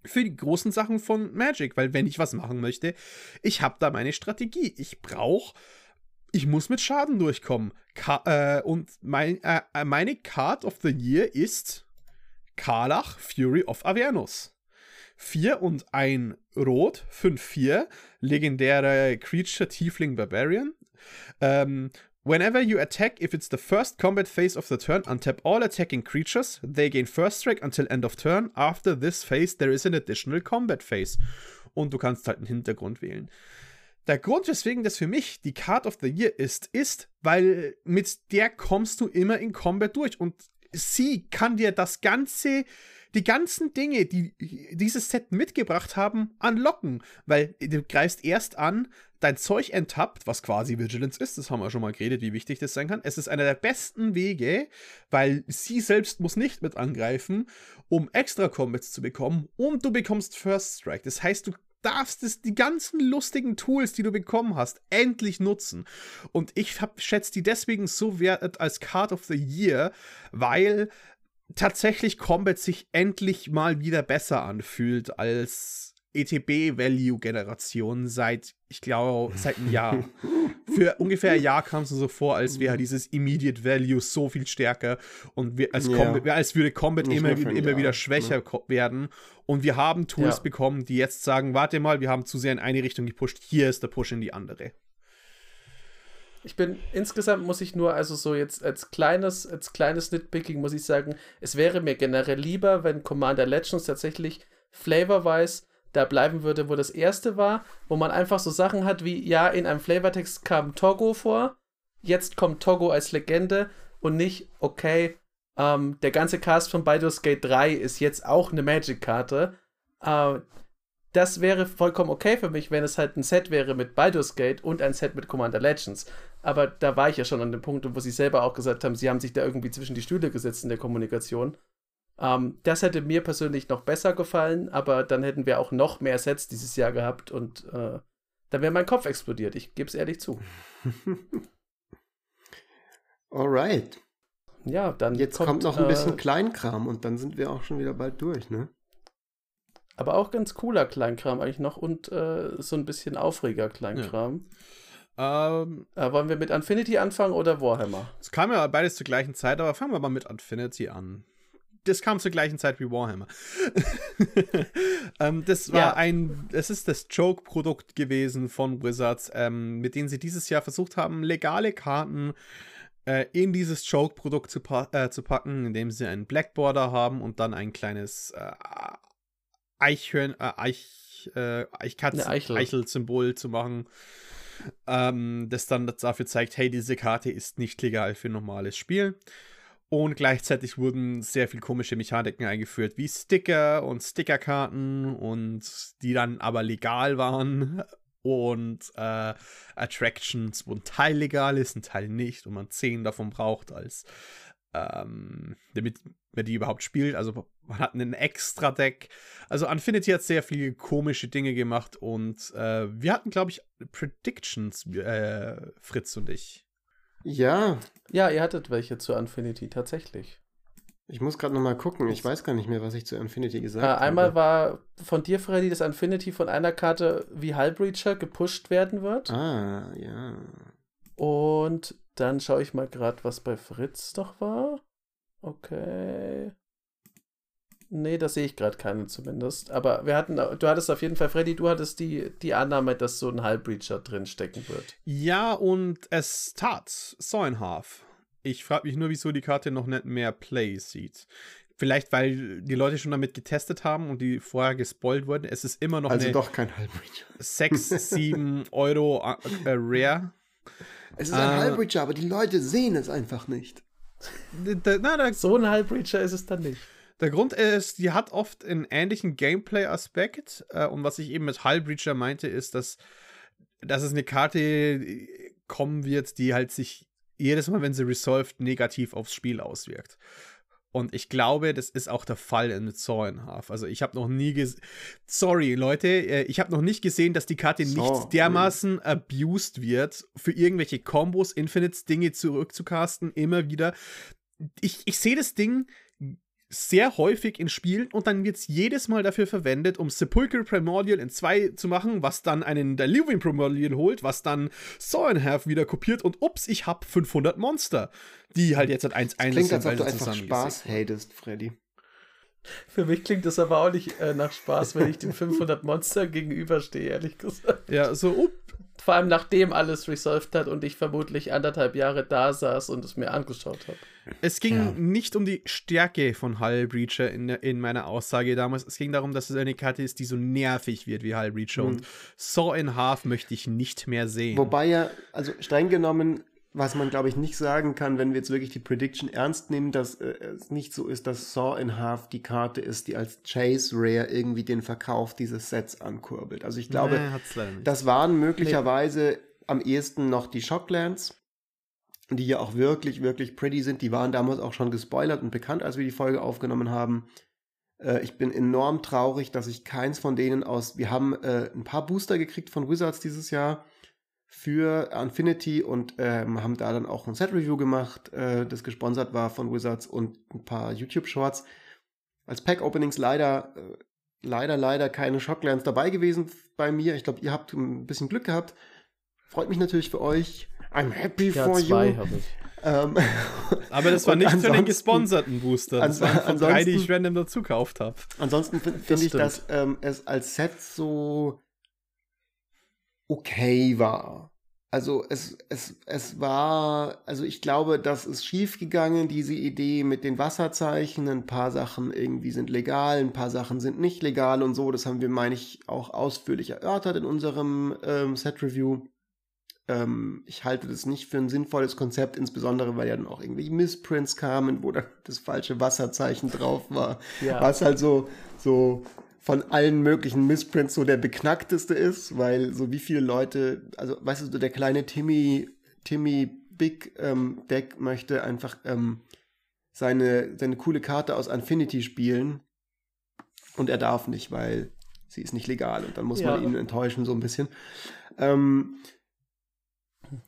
für die großen Sachen von Magic, weil wenn ich was machen möchte, ich habe da meine Strategie. Ich brauche, ich muss mit Schaden durchkommen. Ka äh, und mein, äh, äh, meine Card of the Year ist Karlach, Fury of Avernus. 4 und ein Rot, 5-4, legendäre Creature Tiefling Barbarian. Ähm, whenever you attack, if it's the first combat phase of the turn, untap all attacking creatures. They gain first strike until end of turn. After this phase, there is an additional combat phase. Und du kannst halt einen Hintergrund wählen. Der Grund, weswegen das für mich die Card of the Year ist, ist, weil mit der kommst du immer in Combat durch und sie kann dir das ganze, die ganzen Dinge, die dieses Set mitgebracht haben, anlocken, weil du greifst erst an, dein Zeug enttappt, was quasi Vigilance ist, das haben wir schon mal geredet, wie wichtig das sein kann. Es ist einer der besten Wege, weil sie selbst muss nicht mit angreifen, um extra Combats zu bekommen und du bekommst First Strike. Das heißt, du darfst es, die ganzen lustigen Tools, die du bekommen hast, endlich nutzen. Und ich schätze die deswegen so wert als Card of the Year, weil tatsächlich Combat sich endlich mal wieder besser anfühlt als ETB-Value-Generation seit, ich glaube, seit einem Jahr. Für ungefähr ein Jahr kam es mir so vor, als wäre dieses Immediate Value so viel stärker und wir, als, Ja. Combat, als würde Combat Nicht immer, immer Jahr, wieder schwächer ne? ko- werden. Und wir haben Tools Ja. bekommen, die jetzt sagen, warte mal, wir haben zu sehr in eine Richtung gepusht, hier ist der Push in die andere. Ich bin insgesamt muss ich nur, also so jetzt als kleines, als kleines Nitpicking muss ich sagen, es wäre mir generell lieber, wenn Commander Legends tatsächlich flavorwise da bleiben würde, wo das erste war, wo man einfach so Sachen hat wie, ja, in einem Flavortext kam Togo vor, jetzt kommt Togo als Legende und nicht, okay, ähm, der ganze Cast von Baldur's Gate 3 ist jetzt auch eine Magic-Karte. Äh, das wäre vollkommen okay für mich, wenn es halt ein Set wäre mit Baldur's Gate und ein Set mit Commander Legends. Aber da war ich ja schon an dem Punkt, wo sie selber auch gesagt haben, sie haben sich da irgendwie zwischen die Stühle gesetzt in der Kommunikation. Ähm, das hätte mir persönlich noch besser gefallen, aber dann hätten wir auch noch mehr Sets dieses Jahr gehabt und äh, dann wäre mein Kopf explodiert. Ich gebe es ehrlich zu. Alright. Ja, dann Jetzt kommt, noch ein bisschen äh, Kleinkram und dann sind wir auch schon wieder bald durch, ne? Aber auch ganz cooler Kleinkram eigentlich noch und äh, so ein bisschen Aufreger Kleinkram. Ähm, Äh, wollen wir mit Infinity anfangen oder Warhammer? es kam ja beides zur gleichen Zeit, aber fangen wir mal mit Infinity an. Das kam zur gleichen Zeit wie Warhammer. ähm, das war Ja. ein, es ist das Joke-Produkt gewesen von Wizards, ähm, mit denen sie dieses Jahr versucht haben, legale Karten äh, in dieses Joke-Produkt zu, pa äh, zu packen, indem sie einen Blackborder haben und dann ein kleines äh, Eichhörn, äh, Eich, äh, Eichkatzen, Eichel. Eichel-Symbol zu machen. Ähm, das dann dafür zeigt, hey, diese Karte ist nicht legal für normales Spiel. Und gleichzeitig wurden sehr viel komische Mechaniken eingeführt, wie Sticker und Stickerkarten und die dann aber legal waren. Und äh, Attractions, wo ein Teil legal ist, ein Teil nicht und man zehn davon braucht, als ähm, damit man die überhaupt spielt. Also man hat einen extra Deck. Also Infinity hat sehr viele komische Dinge gemacht und äh, wir hatten, glaube ich, Predictions, äh, Fritz und ich. Ja, Ja, ihr hattet welche zu Infinity, tatsächlich. ich muss gerade noch mal gucken. Ich weiß gar nicht mehr, was ich zu Infinity gesagt Äh, habe. einmal war von dir, Freddy, dass Infinity von einer Karte wie Hullbreacher gepusht werden wird. Ah, ja. Und dann schaue ich mal gerade, was bei Fritz noch war. Okay. Nee, da sehe ich gerade keine zumindest. Aber wir hatten, du hattest auf jeden Fall, Freddy, du hattest die, die Annahme, dass so ein Hullbreacher drin stecken wird. Ja, und es tat. So ein Half. Ich frage mich nur, wieso die Karte noch nicht mehr Play sieht. Vielleicht, weil die Leute schon damit getestet haben und die vorher gespoilt wurden. Es ist immer noch Also eine doch kein Halbreacher. 6, 7 Euro äh, Rare. Es ist ein Halbreacher, aber die Leute sehen es einfach nicht. D- d- Na, So ein Hullbreacher ist es dann nicht. der Grund ist, die hat oft einen ähnlichen Gameplay-Aspekt. Äh, und was ich eben mit Hullbreacher meinte, ist, dass, dass es eine Karte äh, kommen wird, die halt sich jedes Mal, wenn sie resolved, negativ aufs Spiel auswirkt. Und ich glaube, das ist auch der Fall in Half. Also ich habe noch nie gesehen. Sorry, Leute, äh, ich habe noch nicht gesehen, dass die Karte Saw, nicht dermaßen abused wird, für irgendwelche Kombos, Infinites-Dinge zurückzucasten, immer wieder. Ich, ich sehe das Ding sehr häufig in Spielen und dann wird es jedes Mal dafür verwendet, um Sepulchral Primordial in 2 zu machen, was dann einen Delirium Primordial holt, was dann Saw in Half wieder kopiert und ups, ich hab 500 Monster, die halt jetzt halt 1 1 Klingt, als ob weil du einfach Spaß hatest, Freddy. Für mich klingt das aber auch nicht äh, nach Spaß, wenn ich den 500 Monster gegenüberstehe, ehrlich gesagt. Ja, so, up, Vor allem nachdem alles resolved hat und ich vermutlich anderthalb Jahre da saß und es mir angeschaut habe. Es ging Ja. nicht um die Stärke von Hull Breacher in, in meiner Aussage damals. Es ging darum, dass es eine Karte ist, die so nervig wird wie Hull Breacher. Mhm. Und Saw in Half möchte ich nicht mehr sehen. Wobei ja, also streng genommen, was man glaube ich nicht sagen kann, wenn wir jetzt wirklich die Prediction ernst nehmen, dass äh, es nicht so ist, dass Saw in Half die Karte ist, die als Chase Rare irgendwie den Verkauf dieses Sets ankurbelt. Also ich glaube, Nee, das waren möglicherweise am ehesten noch die Shocklands, die ja auch wirklich, wirklich pretty sind. Die waren damals auch schon gespoilert und bekannt, als wir die Folge aufgenommen haben. Äh, ich bin enorm traurig, dass ich keins von denen aus. Wir haben äh, ein paar Booster gekriegt von Wizards dieses Jahr für Infinity und ähm, haben da dann auch ein Set-Review gemacht, äh, das gesponsert war von Wizards und ein paar YouTube-Shorts. Als Pack-Openings leider, äh, leider, leider keine Shocklands dabei gewesen bei mir. Ich glaube, ihr habt ein bisschen Glück gehabt. Freut mich natürlich für euch. I'm happy Ja, for zwei you. habe ich. Ähm, Aber das war nicht für den gesponserten Booster. Das Ans- waren von drei, die ich random dazu gekauft habe. Ansonsten finde find ich, dass ähm, es als Set so okay war. Also es, es, es war, also ich glaube, das ist schief gegangen, diese Idee mit den Wasserzeichen. Ein paar Sachen irgendwie sind legal, ein paar Sachen sind nicht legal und so. Das haben wir, meine ich, auch ausführlich erörtert in unserem ähm, Set-Review. Ähm, ich halte das nicht für ein sinnvolles Konzept, insbesondere weil ja dann auch irgendwie Missprints kamen, wo dann das falsche Wasserzeichen drauf war Ja. was halt so, so von allen möglichen Missprints so der beknackteste ist, weil so wie viele Leute, also weißt du, so der kleine Timmy, Timmy Big ähm, Deck möchte einfach ähm, seine, seine coole Karte aus Infinity spielen und er darf nicht, weil sie ist nicht legal und dann muss Ja. man ihn enttäuschen so ein bisschen. Ähm,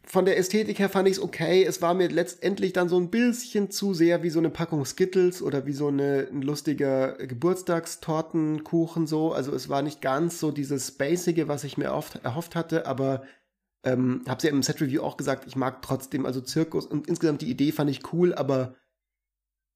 von der Ästhetik her fand ich es okay. Es war mir letztendlich dann so ein bisschen zu sehr wie so eine Packung Skittles oder wie so eine, ein lustiger Geburtstagstortenkuchen so. Also es war nicht ganz so dieses Basice, was ich mir oft erhofft hatte, aber ähm, habe ja im Set-Review auch gesagt, ich mag trotzdem, also Zirkus und insgesamt die Idee fand ich cool, aber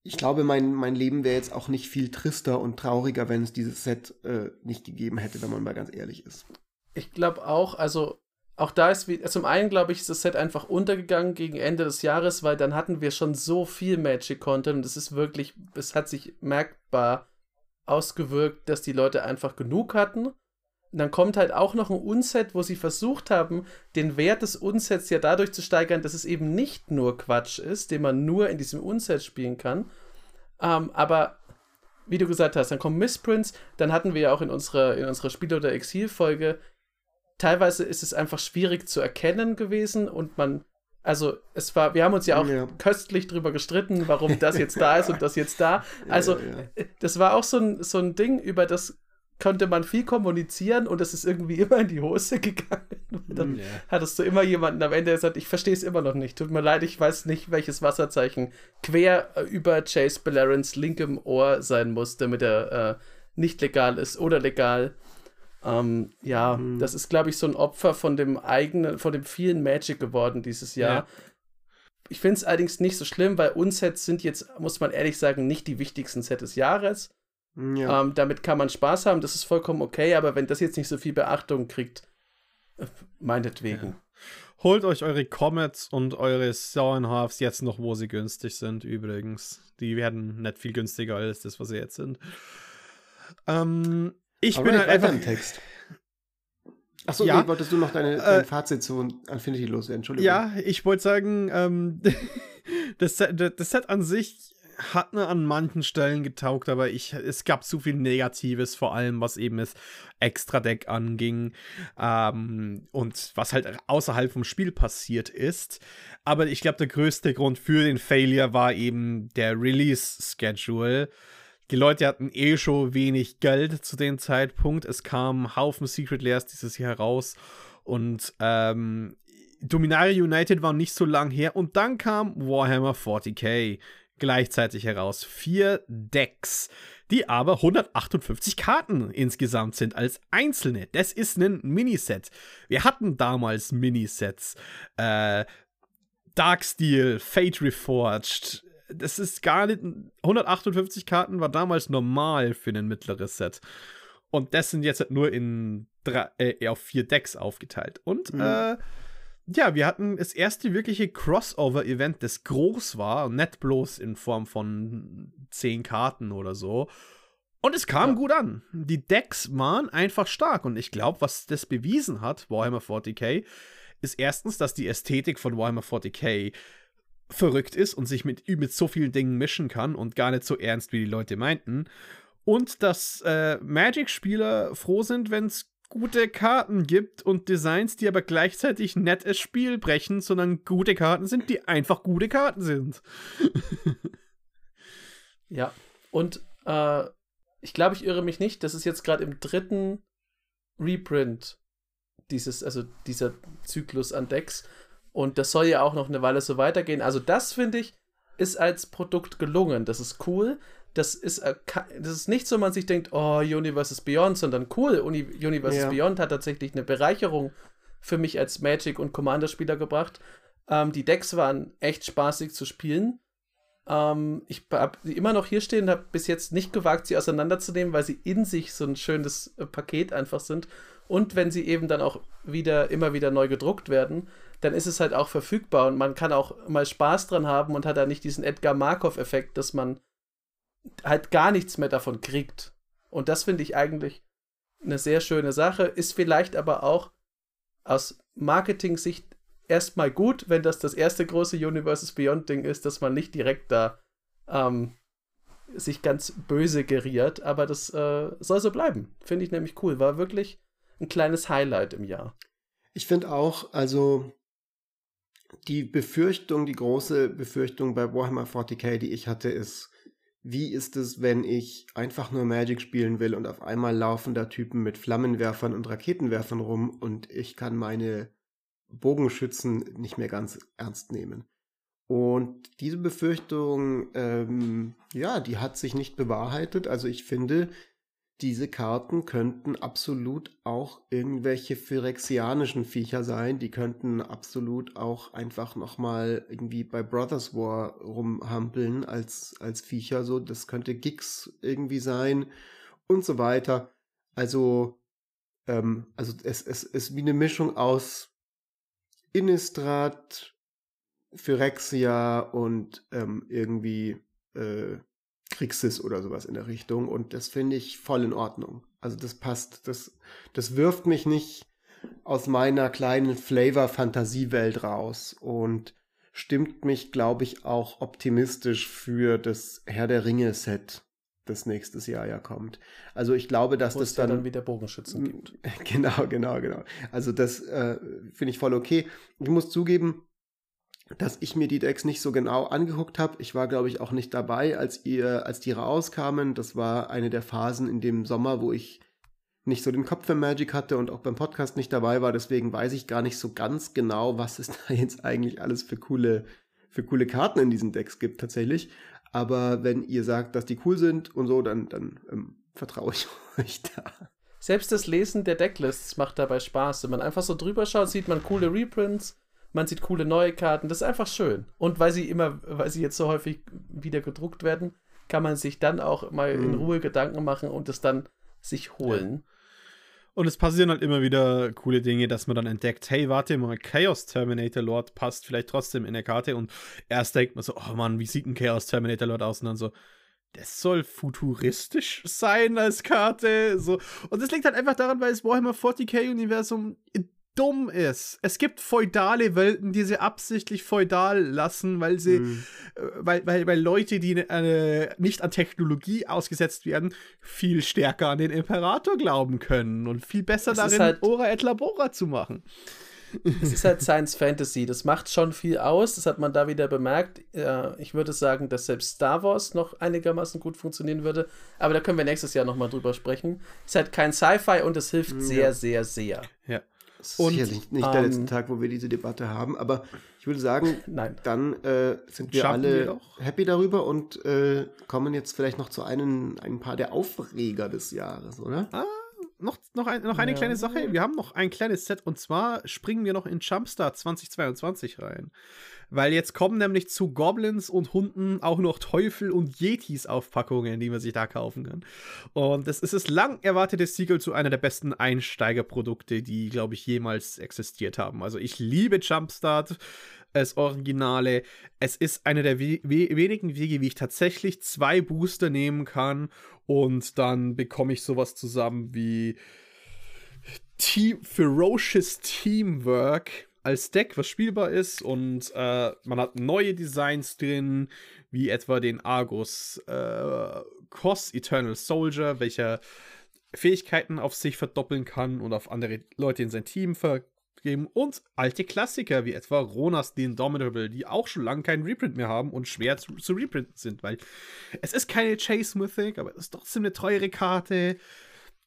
ich glaube, mein, mein Leben wäre jetzt auch nicht viel trister und trauriger, wenn es dieses Set äh, nicht gegeben hätte, wenn man mal ganz ehrlich ist. Ich glaube auch, also auch da ist wie, zum einen glaube ich, ist das Set einfach untergegangen gegen Ende des Jahres, weil dann hatten wir schon so viel Magic-Content und es ist wirklich, es hat sich merkbar ausgewirkt, dass die Leute einfach genug hatten. Und dann kommt halt auch noch ein Unset, wo sie versucht haben, den Wert des Unsets ja dadurch zu steigern, dass es eben nicht nur Quatsch ist, den man nur in diesem Unset spielen kann. Ähm, aber wie du gesagt hast, dann kommen Missprints, dann hatten wir ja auch in unserer, in unserer Spiel- oder Exil-Folge, teilweise ist es einfach schwierig zu erkennen gewesen und man, also es war, wir haben uns ja auch Ja. köstlich drüber gestritten, warum das jetzt da ist und das jetzt da. Also Ja, ja. das war auch so ein, so ein Ding, über das konnte man viel kommunizieren und es ist irgendwie immer in die Hose gegangen. Und dann Ja. hattest du immer jemanden am Ende, der sagt, ich verstehe es immer noch nicht. Tut mir leid, ich weiß nicht, welches Wasserzeichen quer äh, über Chase Bellerins linkem Ohr sein muss, damit er äh, nicht legal ist oder legal. Ähm, ja, Mhm. das ist, glaube ich, so ein Opfer von dem eigenen, von dem vielen Magic geworden dieses Jahr. Ja. Ich finde es allerdings nicht so schlimm, weil Unsets sind jetzt, muss man ehrlich sagen, nicht die wichtigsten Sets des Jahres. Ja. Ähm, damit kann man Spaß haben, das ist vollkommen okay, aber wenn das jetzt nicht so viel Beachtung kriegt, äh, meinetwegen. Holt euch eure Comets und eure Sauenhalves jetzt noch, wo sie günstig sind, übrigens. Die werden nicht viel günstiger als das, was sie jetzt sind. Ähm, ich bin Alright, halt weiter einfach. im Text. Achso, Ja. nee, wolltest du noch deine, Äh, dein Fazit zu Infinity loswerden? Entschuldigung. Ja, ich wollte sagen, ähm, das, Set, das Set an sich hat mir an manchen Stellen getaugt, aber ich, es gab zu viel Negatives, vor allem was eben das Extra-Deck anging ähm, und was halt außerhalb vom Spiel passiert ist. Aber ich glaube, der größte Grund für den Failure war eben der Release-Schedule. Die Leute hatten eh schon wenig Geld zu dem Zeitpunkt. Es kamen Haufen Secret Layers dieses Jahr raus und ähm, Dominaria United war nicht so lang her und dann kam Warhammer 40k gleichzeitig heraus. Vier Decks, die aber 158 Karten insgesamt sind als einzelne. Das ist ein Miniset. Wir hatten damals Minisets. Äh, Darksteel, Fate Reforged. Das ist gar nicht. 158 Karten war damals normal für ein mittleres Set. Und das sind jetzt nur in drei, äh, auf vier Decks aufgeteilt. Und mhm. äh, ja, wir hatten das erste wirkliche Crossover-Event, das groß war, nicht bloß in Form von zehn Karten oder so. Und es kam ja. gut an. Die Decks waren einfach stark. Und ich glaube, was das bewiesen hat, Warhammer 40k, ist erstens, dass die Ästhetik von Warhammer 40k verrückt ist und sich mit, mit so vielen Dingen mischen kann und gar nicht so ernst, wie die Leute meinten. Und dass äh, Magic-Spieler froh sind, wenn es gute Karten gibt und Designs, die aber gleichzeitig nett das Spiel brechen, sondern gute Karten sind, die einfach gute Karten sind. ja, und äh, ich glaube, ich irre mich nicht. Das ist jetzt gerade im dritten Reprint dieses, also dieser Zyklus an Decks. Und das soll ja auch noch eine Weile so weitergehen. Also, das finde ich, ist als Produkt gelungen. Das ist cool das ist, äh, das ist nicht so, man sich denkt, oh, Universes Beyond, sondern cool, Uni Universes ja. Beyond hat tatsächlich eine Bereicherung für mich als Magic- und Commander-Spieler gebracht. Ähm, die Decks waren echt spaßig zu spielen. Ähm, ich habe sie immer noch hier stehen und habe bis jetzt nicht gewagt, sie auseinanderzunehmen, weil sie in sich so ein schönes äh, Paket einfach sind. Und wenn sie eben dann auch wieder, immer wieder neu gedruckt werden, dann ist es halt auch verfügbar und man kann auch mal Spaß dran haben und hat da nicht diesen Edgar Markov-Effekt, dass man halt gar nichts mehr davon kriegt. Und das finde ich eigentlich eine sehr schöne Sache, ist vielleicht aber auch aus Marketing-Sicht erstmal gut, wenn das das erste große Universes Beyond-Ding ist, dass man nicht direkt da ähm, sich ganz böse geriert, aber das äh, soll so bleiben. Finde ich nämlich cool. War wirklich ein kleines Highlight im Jahr. Ich finde auch, also die Befürchtung, die große Befürchtung bei Warhammer 40k, die ich hatte, ist, wie ist es, wenn ich einfach nur Magic spielen will und auf einmal laufen da Typen mit Flammenwerfern und Raketenwerfern rum und ich kann meine Bogenschützen nicht mehr ganz ernst nehmen. Und diese Befürchtung, ähm, ja, die hat sich nicht bewahrheitet. Also ich finde, diese Karten könnten absolut auch irgendwelche phyrexianischen Viecher sein. Die könnten absolut auch einfach nochmal irgendwie bei Brothers War rumhampeln als, als Viecher. So, das könnte Gigs irgendwie sein und so weiter. Also, ähm, also es, es ist wie eine Mischung aus Innistrad, Phyrexia und ähm, irgendwie äh, Kriegsys oder sowas in der Richtung und das finde ich voll in Ordnung. Also das passt, das, das wirft mich nicht aus meiner kleinen Flavor-Fantasiewelt raus und stimmt mich, glaube ich, auch optimistisch für das Herr der Ringe-Set, das nächstes Jahr ja kommt. Also ich glaube, dass Wo das dann, ja dann wieder Bogenschützen gibt. Genau, genau, genau. Also das äh, finde ich voll okay. Ich muss zugeben, dass ich mir die Decks nicht so genau angeguckt habe. Ich war, glaube ich, auch nicht dabei, als ihr, als die rauskamen. Das war eine der Phasen in dem Sommer, wo ich nicht so den Kopf für Magic hatte und auch beim Podcast nicht dabei war. Deswegen weiß ich gar nicht so ganz genau, was es da jetzt eigentlich alles für coole, für coole Karten in diesen Decks gibt tatsächlich. Aber wenn ihr sagt, dass die cool sind und so, dann, dann ähm, vertraue ich euch da. Selbst das Lesen der Decklists macht dabei Spaß. Wenn man einfach so drüber schaut, sieht man coole Reprints man sieht coole neue Karten, das ist einfach schön. Und weil sie immer, weil sie jetzt so häufig wieder gedruckt werden, kann man sich dann auch mal mhm. in Ruhe Gedanken machen und es dann sich holen. Ja. Und es passieren halt immer wieder coole Dinge, dass man dann entdeckt, hey, warte mal, Chaos Terminator Lord passt vielleicht trotzdem in der Karte und erst denkt man so, oh Mann, wie sieht ein Chaos Terminator Lord aus? Und dann so, das soll futuristisch sein als Karte. So. Und das liegt halt einfach daran, weil das Warhammer 40k Universum dumm ist. Es gibt feudale Welten, die sie absichtlich feudal lassen, weil sie, Mhm. äh, weil, weil, weil Leute, die äh, nicht an Technologie ausgesetzt werden, viel stärker an den Imperator glauben können und viel besser Es darin, halt- Ora et Labora zu machen. Es ist halt Science Fantasy. Das macht schon viel aus. Das hat man da wieder bemerkt. Äh, ich würde sagen, dass selbst Star Wars noch einigermaßen gut funktionieren würde. Aber da können wir nächstes Jahr nochmal drüber sprechen. Es ist halt kein Sci-Fi und es hilft sehr, sehr, sehr. Ja. Das ist Und, sicherlich nicht der ähm, letzte Tag, wo wir diese Debatte haben, aber ich würde sagen, Nein. dann äh, sind wir Schaffen alle wir happy darüber und äh, kommen jetzt vielleicht noch zu einem, ein paar der Aufreger des Jahres, oder? Noch, noch, ein, noch eine Ja. kleine Sache. Wir haben noch ein kleines Set und zwar springen wir noch in Jumpstart 2022 rein. Weil jetzt kommen nämlich zu Goblins und Hunden auch noch Teufel und Yetis Aufpackungen, die man sich da kaufen kann. Und das ist das lang erwartete Sequel zu einer der besten Einsteigerprodukte, die, glaube ich, jemals existiert haben. Also ich liebe Jumpstart. Das Originale. Es ist einer der we we wenigen Wege, wie ich tatsächlich zwei Booster nehmen kann und dann bekomme ich sowas zusammen wie Team Ferocious Teamwork als Deck, was spielbar ist. Und äh, man hat neue Designs drin, wie etwa den Argus äh, Cross Eternal Soldier, welcher Fähigkeiten auf sich verdoppeln kann und auf andere Leute in sein Team vergeben und alte Klassiker wie etwa Ronas the Indomitable, die auch schon lange keinen Reprint mehr haben und schwer zu, zu reprinten sind, weil es ist keine Chase Mythic, aber es ist trotzdem eine teure Karte.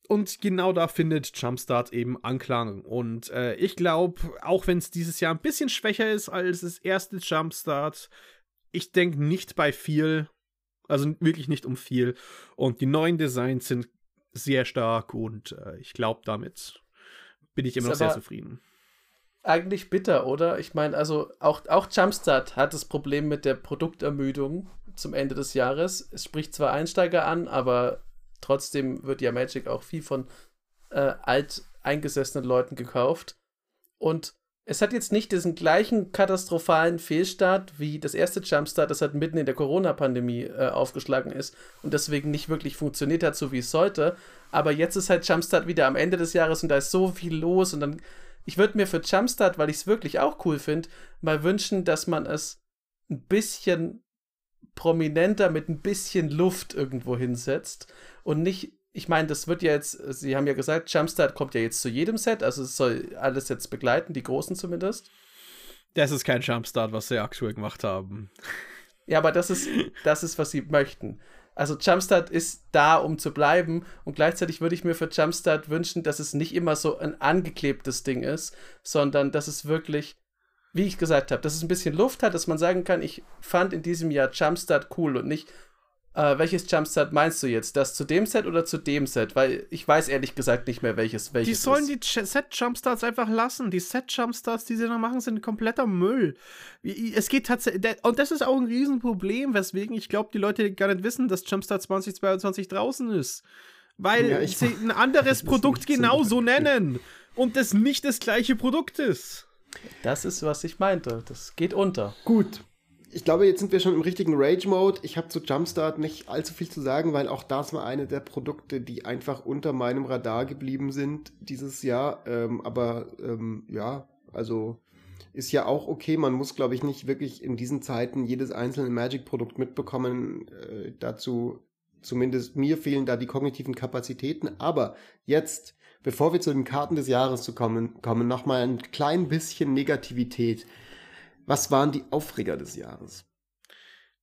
Und genau da findet Jumpstart eben Anklang. Und äh, ich glaube, auch wenn es dieses Jahr ein bisschen schwächer ist als das erste Jumpstart, ich denke nicht bei viel. Also wirklich nicht um viel. Und die neuen Designs sind sehr stark und äh, ich glaube, damit bin ich immer noch sehr zufrieden. Eigentlich bitter, oder? Ich meine, also auch, auch Jumpstart hat das Problem mit der Produktermüdung zum Ende des Jahres. Es spricht zwar Einsteiger an, aber trotzdem wird ja Magic auch viel von äh, alt eingesessenen Leuten gekauft. Und es hat jetzt nicht diesen gleichen katastrophalen Fehlstart wie das erste Jumpstart, das halt mitten in der Corona-Pandemie äh, aufgeschlagen ist und deswegen nicht wirklich funktioniert hat, so wie es sollte. Aber jetzt ist halt Jumpstart wieder am Ende des Jahres und da ist so viel los und dann ich würde mir für Jumpstart, weil ich es wirklich auch cool finde, mal wünschen, dass man es ein bisschen prominenter mit ein bisschen Luft irgendwo hinsetzt und nicht, ich meine, das wird ja jetzt, Sie haben ja gesagt, Jumpstart kommt ja jetzt zu jedem Set, also es soll alles jetzt begleiten, die großen zumindest. Das ist kein Jumpstart, was sie aktuell gemacht haben. Ja, aber das ist, das ist, was sie möchten. Also Jumpstart ist da, um zu bleiben. Und gleichzeitig würde ich mir für Jumpstart wünschen, dass es nicht immer so ein angeklebtes Ding ist, sondern dass es wirklich, wie ich gesagt habe, dass es ein bisschen Luft hat, dass man sagen kann, ich fand in diesem Jahr Jumpstart cool und nicht, äh, welches Jumpstart meinst du jetzt? Das zu dem Set oder zu dem Set? Weil ich weiß ehrlich gesagt nicht mehr, welches welches Die sollen ist. die Ch- Set-Jumpstarts einfach lassen. Die Set-Jumpstarts, die sie da machen, sind kompletter Müll. Es geht tatsächlich, und das ist auch ein Riesenproblem, weswegen ich glaube, die Leute gar nicht wissen, dass Jumpstart 2022 draußen ist. Weil Ja, ich- sie ein anderes Produkt so genauso wirklich. nennen und das nicht das gleiche Produkt ist. Das ist, was ich meinte. Das geht unter. Gut. Ich glaube, jetzt sind wir schon im richtigen Rage-Mode. Ich habe zu Jumpstart nicht allzu viel zu sagen, weil auch das war eine der Produkte, die einfach unter meinem Radar geblieben sind dieses Jahr. Ähm, aber ähm, ja, also ist ja auch okay. Man muss, glaube ich, nicht wirklich in diesen Zeiten jedes einzelne Magic-Produkt mitbekommen. Äh, dazu, zumindest mir fehlen da die kognitiven Kapazitäten. Aber jetzt, bevor wir zu den Karten des Jahres zu kommen, kommen nochmal ein klein bisschen Negativität. Was waren die Aufreger des Jahres?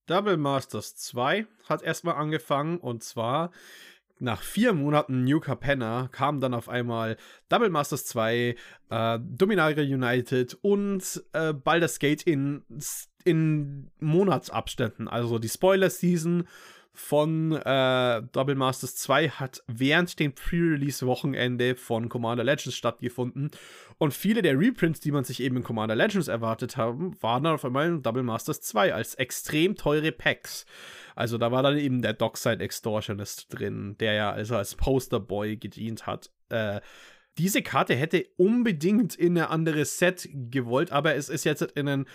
Double Masters 2 hat erstmal angefangen und zwar nach vier Monaten New Capenna kam dann auf einmal Double Masters 2, äh, Dominaria United und äh, Baldur's Gate in, in Monatsabständen. Also die Spoiler-Season von äh, Double Masters 2 hat während dem Pre-Release-Wochenende von Commander Legends stattgefunden. Und viele der Reprints, die man sich eben in Commander Legends erwartet haben, waren dann auf einmal in Double Masters 2 als extrem teure Packs. Also da war dann eben der Dockside Extortionist drin, der ja also als Posterboy gedient hat. Äh, diese Karte hätte unbedingt in ein anderes Set gewollt, aber es ist jetzt in ein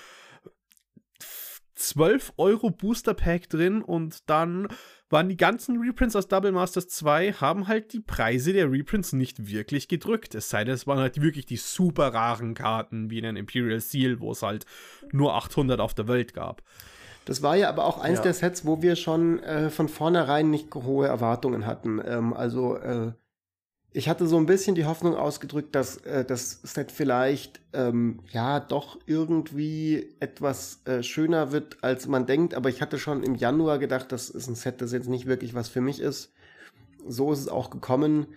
12 Euro Booster Pack drin und dann waren die ganzen Reprints aus Double Masters 2, haben halt die Preise der Reprints nicht wirklich gedrückt. Es sei denn, es waren halt wirklich die super raren Karten, wie in ein Imperial Seal, wo es halt nur 800 auf der Welt gab. Das war ja aber auch eins ja. der Sets, wo wir schon äh, von vornherein nicht hohe Erwartungen hatten. Ähm, also äh, ich hatte so ein bisschen die Hoffnung ausgedrückt, dass äh, das Set vielleicht ähm, ja doch irgendwie etwas äh, schöner wird, als man denkt. Aber ich hatte schon im Januar gedacht, das ist ein Set, das jetzt nicht wirklich was für mich ist. So ist es auch gekommen.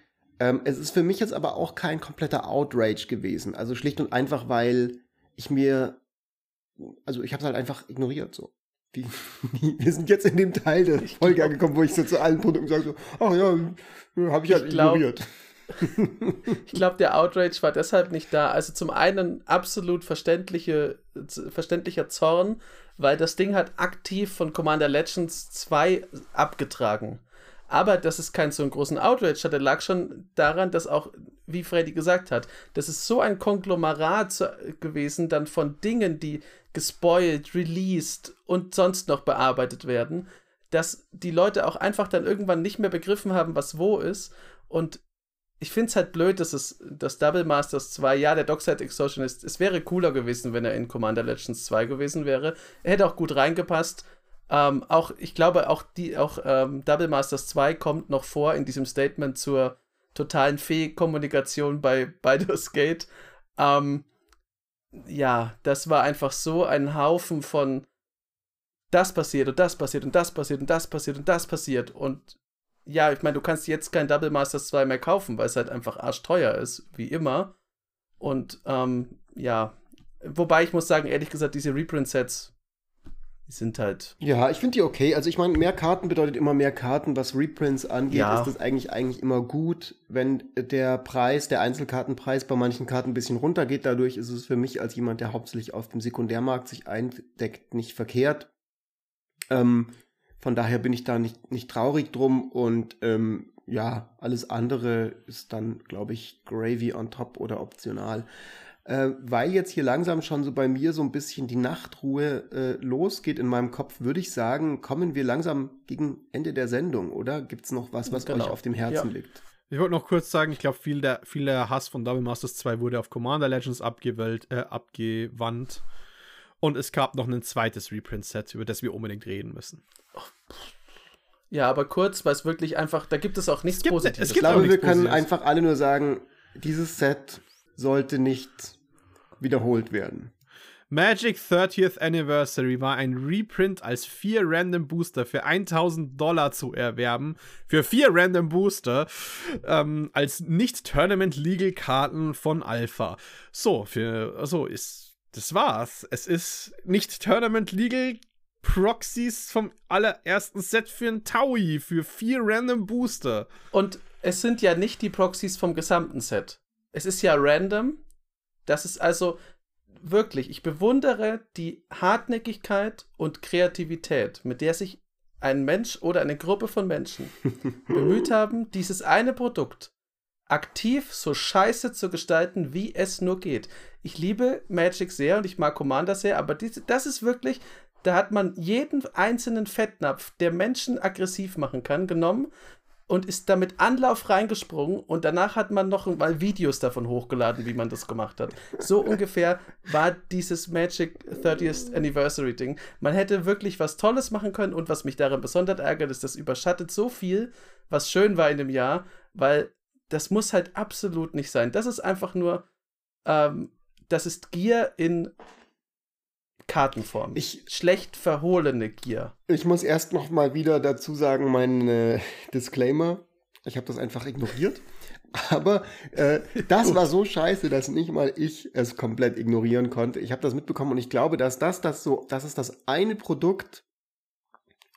Ähm, es ist für mich jetzt aber auch kein kompletter Outrage gewesen. Also schlicht und einfach, weil ich mir, also ich habe es halt einfach ignoriert so. Die, die, wir sind jetzt in dem Teil der Folge angekommen, wo ich so zu allen Produkten sage, so, ach ja, habe ich halt ich glaub, ignoriert ich glaube, der Outrage war deshalb nicht da. Also zum einen absolut verständliche, verständlicher Zorn, weil das Ding hat aktiv von Commander Legends 2 abgetragen. Aber dass es keinen so einen großen Outrage hatte, lag schon daran, dass auch, wie Freddy gesagt hat, das ist so ein Konglomerat gewesen, dann von Dingen, die gespoilt, released und sonst noch bearbeitet werden, dass die Leute auch einfach dann irgendwann nicht mehr begriffen haben, was wo ist. Und ich finde es halt blöd, dass es das Double Masters 2, ja, der Dockside Extortionist, es wäre cooler gewesen, wenn er in Commander Legends 2 gewesen wäre. Er hätte auch gut reingepasst. Ähm, auch, ich glaube, auch die, auch ähm, Double Masters 2 kommt noch vor in diesem Statement zur totalen Fee-Kommunikation bei Baldur's Gate. Ähm, ja, das war einfach so ein Haufen von das passiert und das passiert und das passiert und das passiert und das passiert und ja, ich meine, du kannst jetzt kein Double Masters 2 mehr kaufen, weil es halt einfach arschteuer ist, wie immer. Und ähm, ja, wobei ich muss sagen, ehrlich gesagt, diese Reprint-Sets, die sind halt. Ja, ich finde die okay. Also ich meine, mehr Karten bedeutet immer mehr Karten. Was Reprints angeht, ja. ist das eigentlich eigentlich immer gut, wenn der Preis, der Einzelkartenpreis bei manchen Karten ein bisschen runtergeht. Dadurch ist es für mich als jemand, der hauptsächlich auf dem Sekundärmarkt sich eindeckt, nicht verkehrt. Ähm, von daher bin ich da nicht, nicht traurig drum und ähm, ja, alles andere ist dann, glaube ich, Gravy on top oder optional. Äh, weil jetzt hier langsam schon so bei mir so ein bisschen die Nachtruhe äh, losgeht in meinem Kopf, würde ich sagen, kommen wir langsam gegen Ende der Sendung, oder? Gibt es noch was, was genau. euch auf dem Herzen ja. liegt? Ich wollte noch kurz sagen, ich glaube, viel der, viel der Hass von Double Masters 2 wurde auf Commander Legends abgewählt, äh, abgewandt. Und es gab noch ein zweites Reprint-Set, über das wir unbedingt reden müssen. Ja, aber kurz, weil es wirklich einfach, da gibt es auch nichts es gibt, Positives. Es gibt ich glaube, wir können einfach alle nur sagen, dieses Set sollte nicht wiederholt werden. Magic 30th Anniversary war ein Reprint als vier Random Booster für 1000 Dollar zu erwerben. Für vier Random Booster ähm, als Nicht-Tournament-Legal-Karten von Alpha. So, für, also ist, das war's. Es ist nicht Tournament-Legal Proxies vom allerersten Set für ein Taui, für vier random Booster. Und es sind ja nicht die Proxies vom gesamten Set. Es ist ja random. Das ist also wirklich, ich bewundere die Hartnäckigkeit und Kreativität, mit der sich ein Mensch oder eine Gruppe von Menschen bemüht haben, dieses eine Produkt aktiv so scheiße zu gestalten, wie es nur geht. Ich liebe Magic sehr und ich mag Commander sehr, aber diese, das ist wirklich da hat man jeden einzelnen Fettnapf, der Menschen aggressiv machen kann, genommen und ist damit Anlauf reingesprungen und danach hat man noch mal Videos davon hochgeladen, wie man das gemacht hat. So ungefähr war dieses Magic 30th Anniversary Ding. Man hätte wirklich was Tolles machen können und was mich daran besonders ärgert, ist, das überschattet so viel, was schön war in dem Jahr, weil das muss halt absolut nicht sein. Das ist einfach nur, ähm, das ist Gier in Kartenform. Ich, Schlecht verhohlene Gier. Ich muss erst noch mal wieder dazu sagen, mein äh, Disclaimer. Ich habe das einfach ignoriert. Aber äh, das war so scheiße, dass nicht mal ich es komplett ignorieren konnte. Ich habe das mitbekommen und ich glaube, dass das, das so, das ist das eine Produkt.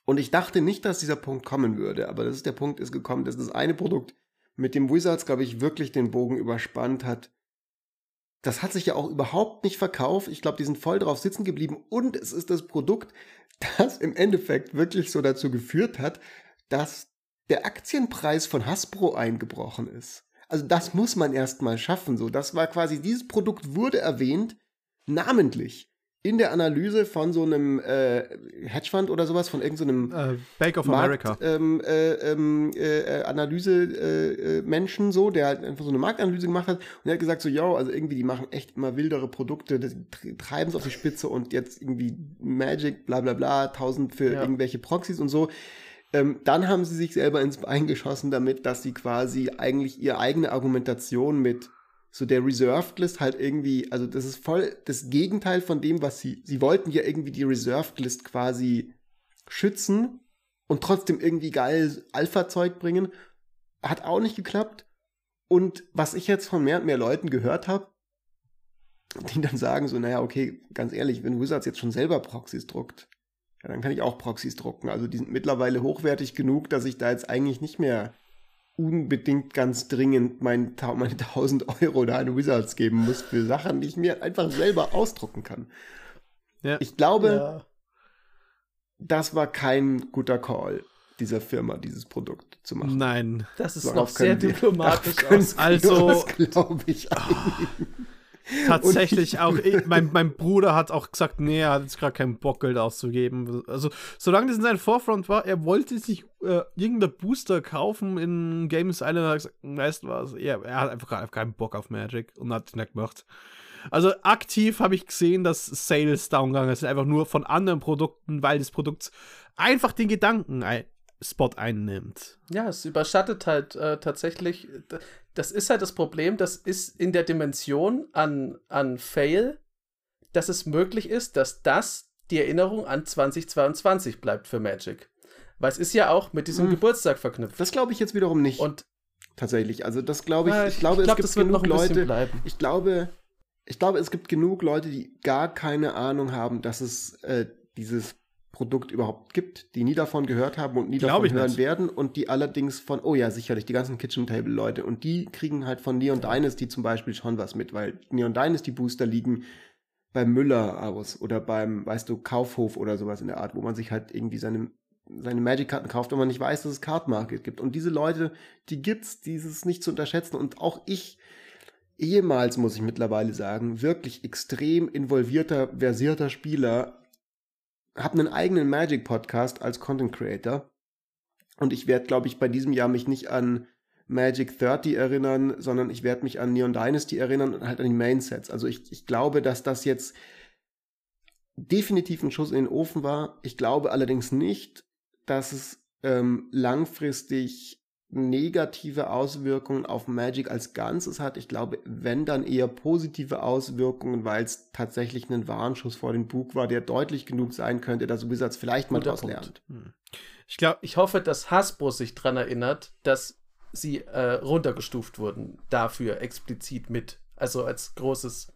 Und ich dachte nicht, dass dieser Punkt kommen würde, aber das ist der Punkt ist gekommen, dass das eine Produkt mit dem Wizards, glaube ich, wirklich den Bogen überspannt hat, das hat sich ja auch überhaupt nicht verkauft. Ich glaube, die sind voll drauf sitzen geblieben und es ist das Produkt, das im Endeffekt wirklich so dazu geführt hat, dass der Aktienpreis von Hasbro eingebrochen ist. Also das muss man erstmal schaffen. So, das war quasi dieses Produkt wurde erwähnt namentlich in der Analyse von so einem äh, Hedgefund oder sowas, von irgendeinem so uh, Bank of Markt, America. Ähm, äh, ähm, äh, Analyse-Menschen äh, so, der halt einfach so eine Marktanalyse gemacht hat und er hat gesagt so, ja, also irgendwie die machen echt immer wildere Produkte, treiben es auf die Spitze und jetzt irgendwie Magic, bla bla bla, tausend für ja. irgendwelche Proxys und so. Ähm, dann haben sie sich selber ins Bein geschossen damit, dass sie quasi eigentlich ihre eigene Argumentation mit so der Reserved List halt irgendwie, also das ist voll das Gegenteil von dem, was sie, sie wollten ja irgendwie die Reserved List quasi schützen und trotzdem irgendwie geil Alpha-Zeug bringen. Hat auch nicht geklappt. Und was ich jetzt von mehr und mehr Leuten gehört habe, die dann sagen so, naja, okay, ganz ehrlich, wenn Wizards jetzt schon selber Proxys druckt, ja, dann kann ich auch Proxys drucken. Also die sind mittlerweile hochwertig genug, dass ich da jetzt eigentlich nicht mehr unbedingt ganz dringend mein, meine 1000 Euro da an Wizards geben muss für Sachen, die ich mir einfach selber ausdrucken kann. Ja. Ich glaube, ja. das war kein guter Call dieser Firma, dieses Produkt zu machen. Nein. Das ist Darauf noch sehr diplomatisch aus. Also, glaube ich. Oh, Tatsächlich auch. Ich, mein, mein Bruder hat auch gesagt, nee, er hat jetzt gerade keinen Bock, Geld auszugeben. Also, solange das in seinem Vorfront war, er wollte sich äh, irgendein Booster kaufen in Games Island, hat er gesagt, weißt du was, er, er hat einfach keinen Bock auf Magic und hat es nicht gemacht. Also aktiv habe ich gesehen, dass Sales down gegangen sind, einfach nur von anderen Produkten, weil das Produkt einfach den Gedanken Spot einnimmt. Ja, es überschattet halt äh, tatsächlich das ist halt das Problem, das ist in der Dimension an, an Fail, dass es möglich ist, dass das die Erinnerung an 2022 bleibt für Magic. Weil es ist ja auch mit diesem hm. Geburtstag verknüpft. Das glaube ich jetzt wiederum nicht. Und tatsächlich, also das glaube ich, ja, ich, ich glaube, ich glaub, es gibt genug Leute, bleiben. ich glaube, ich glaube, es gibt genug Leute, die gar keine Ahnung haben, dass es äh, dieses Produkt überhaupt gibt, die nie davon gehört haben und nie Glaub davon hören nicht. werden und die allerdings von, oh ja, sicherlich, die ganzen Kitchen Table Leute und die kriegen halt von Neon Dynasty zum Beispiel schon was mit, weil Neon Dynasty Booster liegen beim Müller aus oder beim, weißt du, Kaufhof oder sowas in der Art, wo man sich halt irgendwie seine, seine Magic-Karten kauft, wenn man nicht weiß, dass es Card Market gibt. Und diese Leute, die gibt's, dieses nicht zu unterschätzen und auch ich, ehemals muss ich mittlerweile sagen, wirklich extrem involvierter, versierter Spieler, habe einen eigenen Magic-Podcast als Content Creator. Und ich werde, glaube ich, bei diesem Jahr mich nicht an Magic 30 erinnern, sondern ich werde mich an Neon Dynasty erinnern und halt an die Main-Sets. Also ich, ich glaube, dass das jetzt definitiv ein Schuss in den Ofen war. Ich glaube allerdings nicht, dass es ähm, langfristig negative Auswirkungen auf Magic als Ganzes hat. Ich glaube, wenn dann eher positive Auswirkungen, weil es tatsächlich ein Warnschuss vor dem Bug war, der deutlich genug sein könnte, dass Wizards vielleicht mal daraus lernt. Hm. Ich glaube, ich hoffe, dass Hasbro sich daran erinnert, dass sie äh, runtergestuft wurden dafür explizit mit. Also als großes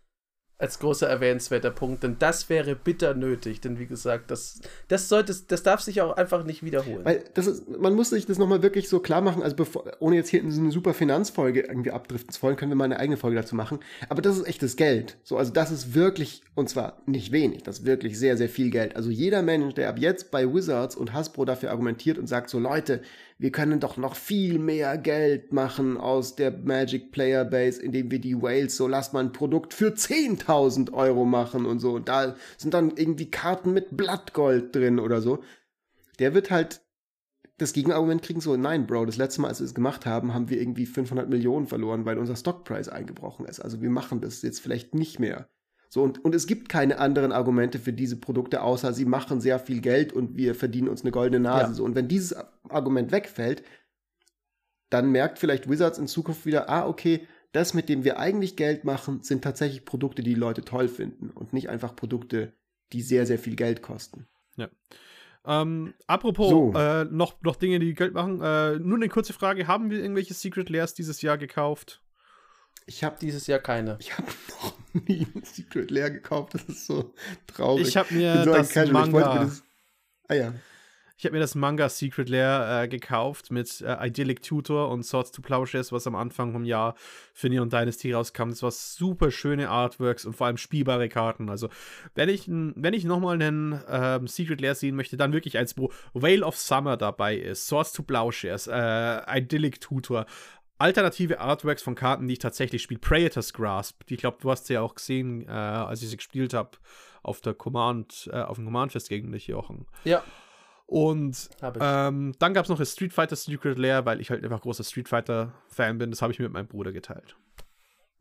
als großer erwähnenswerter Punkt, denn das wäre bitter nötig, denn wie gesagt, das, das sollte, das darf sich auch einfach nicht wiederholen. Weil das ist, man muss sich das nochmal wirklich so klar machen, also bevor, ohne jetzt hier in so eine super Finanzfolge irgendwie abdriften zu wollen, können wir mal eine eigene Folge dazu machen. Aber das ist echtes Geld. So, also das ist wirklich, und zwar nicht wenig, das ist wirklich sehr, sehr viel Geld. Also jeder Mensch, der ab jetzt bei Wizards und Hasbro dafür argumentiert und sagt so, Leute, wir können doch noch viel mehr Geld machen aus der Magic Player Base, indem wir die Whales so lasst mal ein Produkt für 10.000 Euro machen und so. Und da sind dann irgendwie Karten mit Blattgold drin oder so. Der wird halt das Gegenargument kriegen so, nein, Bro, das letzte Mal, als wir es gemacht haben, haben wir irgendwie 500 Millionen verloren, weil unser Stockpreis eingebrochen ist. Also wir machen das jetzt vielleicht nicht mehr. So, und, und es gibt keine anderen Argumente für diese Produkte, außer sie machen sehr viel Geld und wir verdienen uns eine goldene Nase. Ja. So, und wenn dieses Argument wegfällt, dann merkt vielleicht Wizards in Zukunft wieder, ah, okay, das, mit dem wir eigentlich Geld machen, sind tatsächlich Produkte, die, die Leute toll finden und nicht einfach Produkte, die sehr, sehr viel Geld kosten. Ja. Ähm, apropos so. äh, noch, noch Dinge, die Geld machen. Äh, nur eine kurze Frage: Haben wir irgendwelche Secret Layers dieses Jahr gekauft? Ich habe dieses Jahr keine. Ich habe noch nie ein Secret leer gekauft. Das ist so traurig. Ich habe mir, so das Manga. Mir das, ah ja. Ich habe mir das Manga Secret Lair äh, gekauft mit äh, Idyllic Tutor und Swords to Plowshares, was am Anfang vom Jahr für Neon Dynasty rauskam. Das war super schöne Artworks und vor allem spielbare Karten. Also, wenn ich, wenn ich nochmal einen ähm, Secret Lair sehen möchte, dann wirklich eins, wo Veil of Summer dabei ist, Swords to Plowshares, äh, Idyllic Tutor, alternative Artworks von Karten, die ich tatsächlich spiele. Praetor's Grasp, die, ich glaube, du hast sie ja auch gesehen, äh, als ich sie gespielt habe auf der Command, äh, auf dem Command-Fest gegen dich, Jochen. Ja. Und ähm, dann gab es noch das Street Fighter Secret Lair, weil ich halt einfach großer Street Fighter-Fan bin. Das habe ich mir mit meinem Bruder geteilt.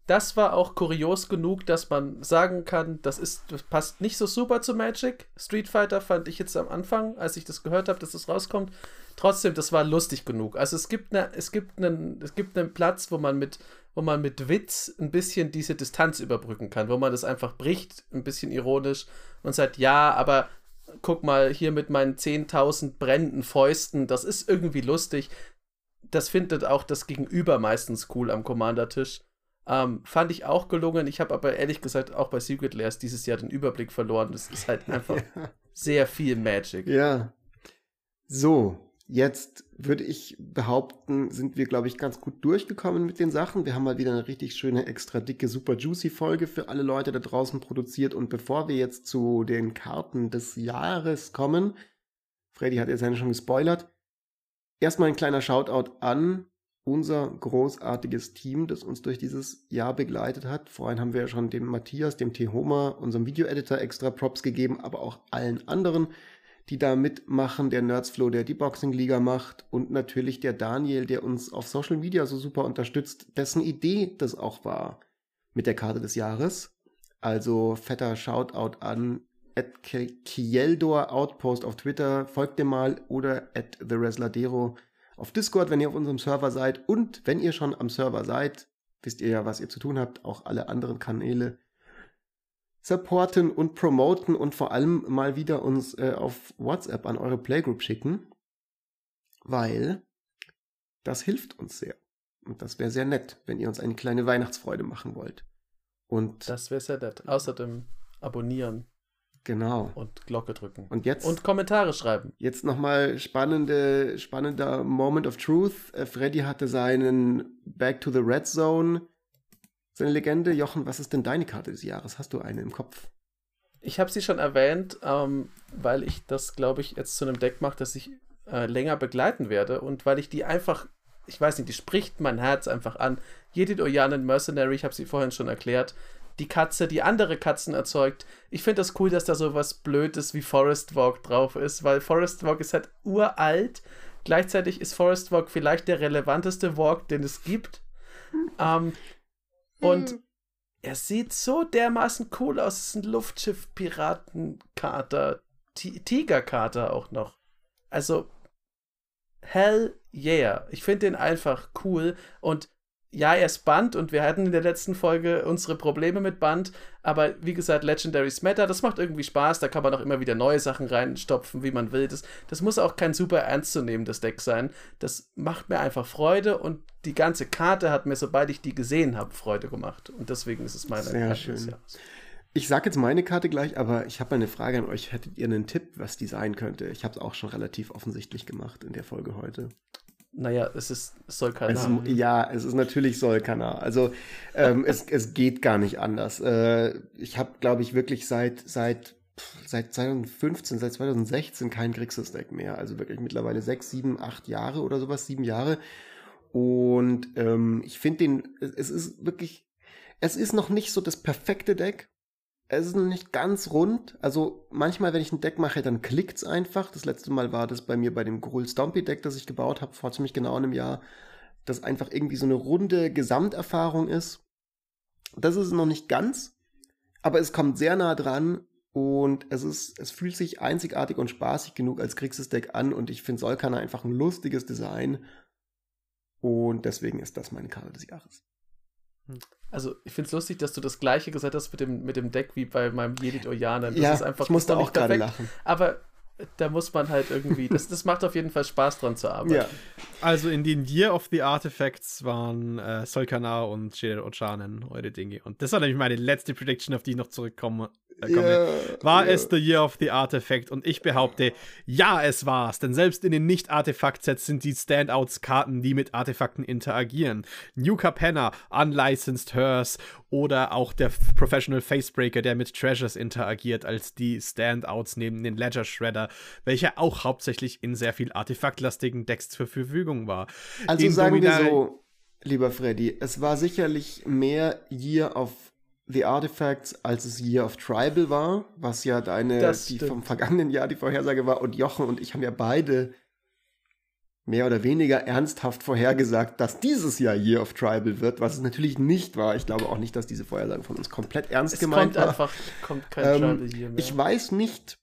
Das war auch kurios genug, dass man sagen kann, das ist, das passt nicht so super zu Magic. Street Fighter fand ich jetzt am Anfang, als ich das gehört habe, dass das rauskommt. Trotzdem, das war lustig genug. Also es gibt eine, es gibt einen, es gibt einen Platz, wo man mit, wo man mit Witz ein bisschen diese Distanz überbrücken kann, wo man das einfach bricht, ein bisschen ironisch und sagt, ja, aber guck mal hier mit meinen 10.000 brennenden Fäusten, das ist irgendwie lustig. Das findet auch das Gegenüber meistens cool am Commander-Tisch. Ähm, fand ich auch gelungen. Ich habe aber ehrlich gesagt auch bei Secret Lairs dieses Jahr den Überblick verloren. Das ist halt einfach ja. sehr viel Magic. Ja. So, jetzt würde ich behaupten, sind wir, glaube ich, ganz gut durchgekommen mit den Sachen. Wir haben mal wieder eine richtig schöne, extra dicke, super juicy Folge für alle Leute da draußen produziert. Und bevor wir jetzt zu den Karten des Jahres kommen, Freddy hat jetzt eine schon gespoilert, erstmal ein kleiner Shoutout an unser großartiges Team, das uns durch dieses Jahr begleitet hat. Vorhin haben wir ja schon dem Matthias, dem T. Homer, unserem Video-Editor extra Props gegeben, aber auch allen anderen, die da mitmachen, der Nerdsflow, der die Boxing-Liga macht und natürlich der Daniel, der uns auf Social Media so super unterstützt, dessen Idee das auch war mit der Karte des Jahres. Also fetter Shoutout an at Kieldor Outpost auf Twitter, folgt dem mal oder at The Resladero auf Discord, wenn ihr auf unserem Server seid. Und wenn ihr schon am Server seid, wisst ihr ja, was ihr zu tun habt. Auch alle anderen Kanäle supporten und promoten und vor allem mal wieder uns äh, auf WhatsApp an eure Playgroup schicken, weil das hilft uns sehr. Und das wäre sehr nett, wenn ihr uns eine kleine Weihnachtsfreude machen wollt. Und das wäre sehr nett. Außerdem abonnieren. Genau. Und Glocke drücken. Und jetzt. Und Kommentare schreiben. Jetzt nochmal spannende, spannender Moment of Truth. Äh, Freddy hatte seinen Back to the Red Zone, seine Legende. Jochen, was ist denn deine Karte des Jahres? Hast du eine im Kopf? Ich habe sie schon erwähnt, ähm, weil ich das, glaube ich, jetzt zu einem Deck mache, das ich äh, länger begleiten werde und weil ich die einfach, ich weiß nicht, die spricht mein Herz einfach an. Jedit Oyanen Mercenary, ich habe sie vorhin schon erklärt, die Katze, die andere Katzen erzeugt. Ich finde das cool, dass da so was Blödes wie Forest Walk drauf ist, weil Forest Walk ist halt uralt. Gleichzeitig ist Forest Walk vielleicht der relevanteste Walk, den es gibt. Ähm, und hm. er sieht so dermaßen cool aus. Es ist ein Luftschiff-Piratenkater, Tigerkater auch noch. Also, hell yeah. Ich finde den einfach cool und ja, er ist Band und wir hatten in der letzten Folge unsere Probleme mit Band, aber wie gesagt, Legendaries Matter, das macht irgendwie Spaß, da kann man auch immer wieder neue Sachen reinstopfen, wie man will. Das, das muss auch kein super ernstzunehmendes Deck sein. Das macht mir einfach Freude und die ganze Karte hat mir, sobald ich die gesehen habe, Freude gemacht. Und deswegen ist es meine Sehr Karte schön. Ich sage jetzt meine Karte gleich, aber ich habe eine Frage an euch. Hättet ihr einen Tipp, was die sein könnte? Ich habe es auch schon relativ offensichtlich gemacht in der Folge heute. Naja, es ist Solkana. Es, ja, es ist natürlich Solkana. Also ähm, es, es geht gar nicht anders. Äh, ich habe, glaube ich, wirklich seit seit seit 2015, seit 2016 kein Grixis-Deck mehr. Also wirklich mittlerweile sechs, sieben, acht Jahre oder sowas, sieben Jahre. Und ähm, ich finde den, es ist wirklich, es ist noch nicht so das perfekte Deck, es ist noch nicht ganz rund. Also manchmal, wenn ich ein Deck mache, dann klickt es einfach. Das letzte Mal war das bei mir bei dem Gruul Stompy Deck, das ich gebaut habe, vor ziemlich genau einem Jahr, das einfach irgendwie so eine runde Gesamterfahrung ist. Das ist noch nicht ganz, aber es kommt sehr nah dran und es ist, es fühlt sich einzigartig und spaßig genug als Kriegsdeck an und ich finde Solkana einfach ein lustiges Design und deswegen ist das meine Karte des Jahres. Hm. Also, ich finde es lustig, dass du das gleiche gesagt hast mit dem, mit dem Deck wie bei meinem Jedit Ojanen. Das ja, ist einfach, ich musste auch gerade lachen. Aber da muss man halt irgendwie, das, das macht auf jeden Fall Spaß dran zu arbeiten. Ja. Also in den Year of the Artifacts waren äh, Solkana und Jedit Ojanen eure Dinge. Und das war nämlich meine letzte Prediction, auf die ich noch zurückkomme yeah, war yeah. es The Year of the Artifact? Und ich behaupte, ja, es war's. Denn selbst in den Nicht-Artefakt-Sets sind die Standouts-Karten, die mit Artefakten interagieren. New Capenna, Unlicensed Hers oder auch der Professional Facebreaker, der mit Treasures interagiert, als die Standouts neben den Ledger Shredder, welcher auch hauptsächlich in sehr viel artefaktlastigen Decks zur Verfügung war. Also in sagen Dominar wir so, lieber Freddy, es war sicherlich mehr Year of The Artifacts, als es Year of Tribal war, was ja deine, Das die stimmt. vom vergangenen Jahr die Vorhersage war. Und Jochen und ich haben ja beide mehr oder weniger ernsthaft vorhergesagt, dass dieses Jahr Year of Tribal wird, was es natürlich nicht war. Ich glaube auch nicht, dass diese Vorhersage von uns komplett ernst Es gemeint kommt war. einfach, kommt kein Ähm, Tribal hier mehr. Ich weiß nicht,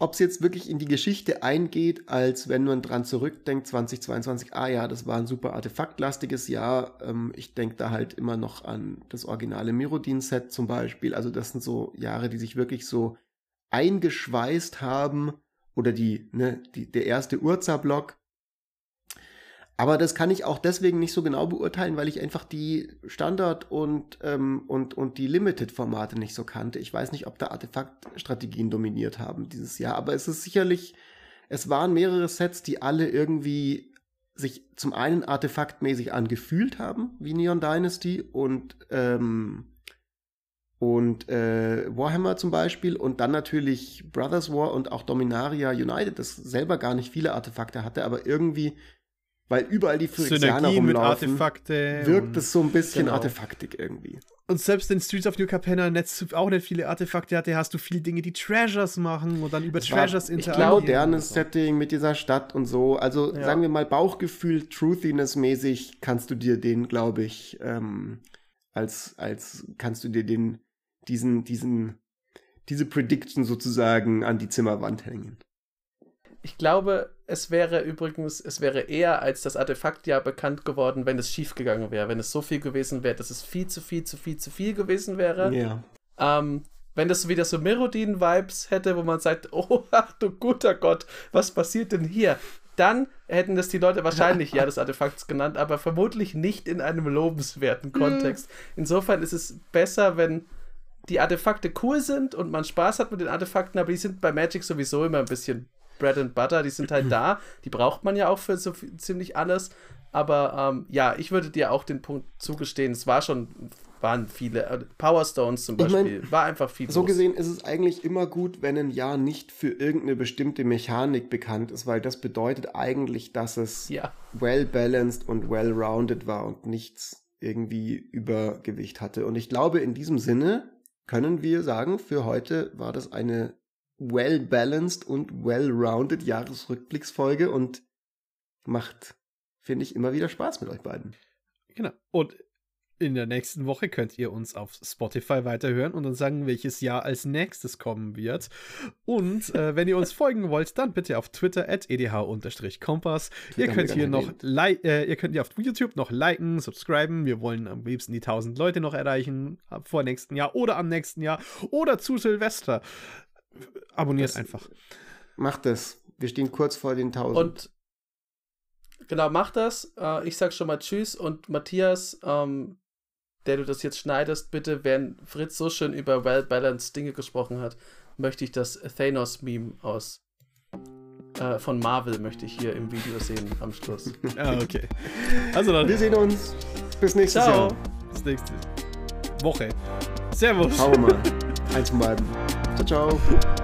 ob es jetzt wirklich in die Geschichte eingeht, als wenn man dran zurückdenkt, 2022, ah ja, das war ein super artefaktlastiges Jahr. Ähm, ich denke da halt immer noch an das originale Mirodin-Set zum Beispiel. Also das sind so Jahre, die sich wirklich so eingeschweißt haben. Oder die, ne, die, der erste Urza-Block. Aber das kann ich auch deswegen nicht so genau beurteilen, weil ich einfach die Standard- und, ähm, und, und die Limited-Formate nicht so kannte. Ich weiß nicht, ob da Artefaktstrategien dominiert haben dieses Jahr, aber es ist sicherlich, es waren mehrere Sets, die alle irgendwie sich zum einen artefaktmäßig angefühlt haben, wie Neon Dynasty und, ähm, und äh, Warhammer zum Beispiel und dann natürlich Brothers War und auch Dominaria United, das selber gar nicht viele Artefakte hatte, aber irgendwie, weil überall die Phyrexianer Synergien mit rumlaufen, Artefakte. wirkt es so ein bisschen Genau. artefaktig irgendwie. und selbst in Streets of New Capenna Netz auch nicht viele Artefakte hatte, hast du viele Dinge, die Treasures machen und dann über Es war Treasures ich interagieren. glaub, modernes und so. Setting mit dieser Stadt und so. Also Ja. sagen wir mal Bauchgefühl, Truthiness-mäßig kannst du dir den, glaube ich, ähm, als, als kannst du dir den, diesen, diesen, diese Prediction sozusagen an die Zimmerwand hängen. Ich glaube, es wäre übrigens, es wäre eher als das Artefaktjahr bekannt geworden, wenn es schief gegangen wäre, wenn es so viel gewesen wäre, dass es viel zu viel, zu viel, zu viel gewesen wäre. Ja. Ähm, wenn das wieder so Merodin-Vibes hätte, wo man sagt, oh, ach du guter Gott, was passiert denn hier? Dann hätten das die Leute wahrscheinlich ja des Artefakts genannt, aber vermutlich nicht in einem lobenswerten Kontext. Insofern ist es besser, wenn die Artefakte cool sind und man Spaß hat mit den Artefakten, aber die sind bei Magic sowieso immer ein bisschen Bread and Butter, die sind halt da, die braucht man ja auch für so viel, ziemlich alles. Aber ähm, ja, ich würde dir auch den Punkt zugestehen, es war schon, waren viele, äh, Power Stones zum Ich mein, Beispiel, war einfach viel So los. gesehen ist es eigentlich immer gut, wenn ein Jahr nicht für irgendeine bestimmte Mechanik bekannt ist, weil das bedeutet eigentlich, dass es Ja, well balanced und well rounded war und nichts irgendwie Übergewicht hatte. Und ich glaube, in diesem Sinne können wir sagen, für heute war das eine well balanced und well rounded Jahresrückblicksfolge und macht, finde ich, immer wieder Spaß mit euch beiden. Genau. Und in der nächsten Woche könnt ihr uns auf Spotify weiterhören und dann sagen, welches Jahr als nächstes kommen wird. Und äh, wenn ihr uns folgen wollt, dann bitte auf Twitter at edh-kompass. Ihr könnt hier noch äh, ihr könnt hier auf YouTube noch liken, subscriben. Wir wollen am liebsten die 1000 Leute noch erreichen vor nächsten Jahr oder am nächsten Jahr oder zu Silvester. Abonniert Das- einfach. Macht es. Wir stehen kurz vor den 1000. und genau, mach das. Äh, ich sag schon mal Tschüss und Matthias, ähm, der du das jetzt schneidest, bitte, während Fritz so schön über well-balanced Dinge gesprochen hat, möchte ich das Thanos-Meme aus äh, von Marvel möchte ich hier im Video sehen am Schluss. Ja, okay. Also dann wir sehen uns. Bis nächstes Ciao. Jahr. bis nächste Woche. Servus. Schauen wir mal. Eins von beiden. Ciao, ciao.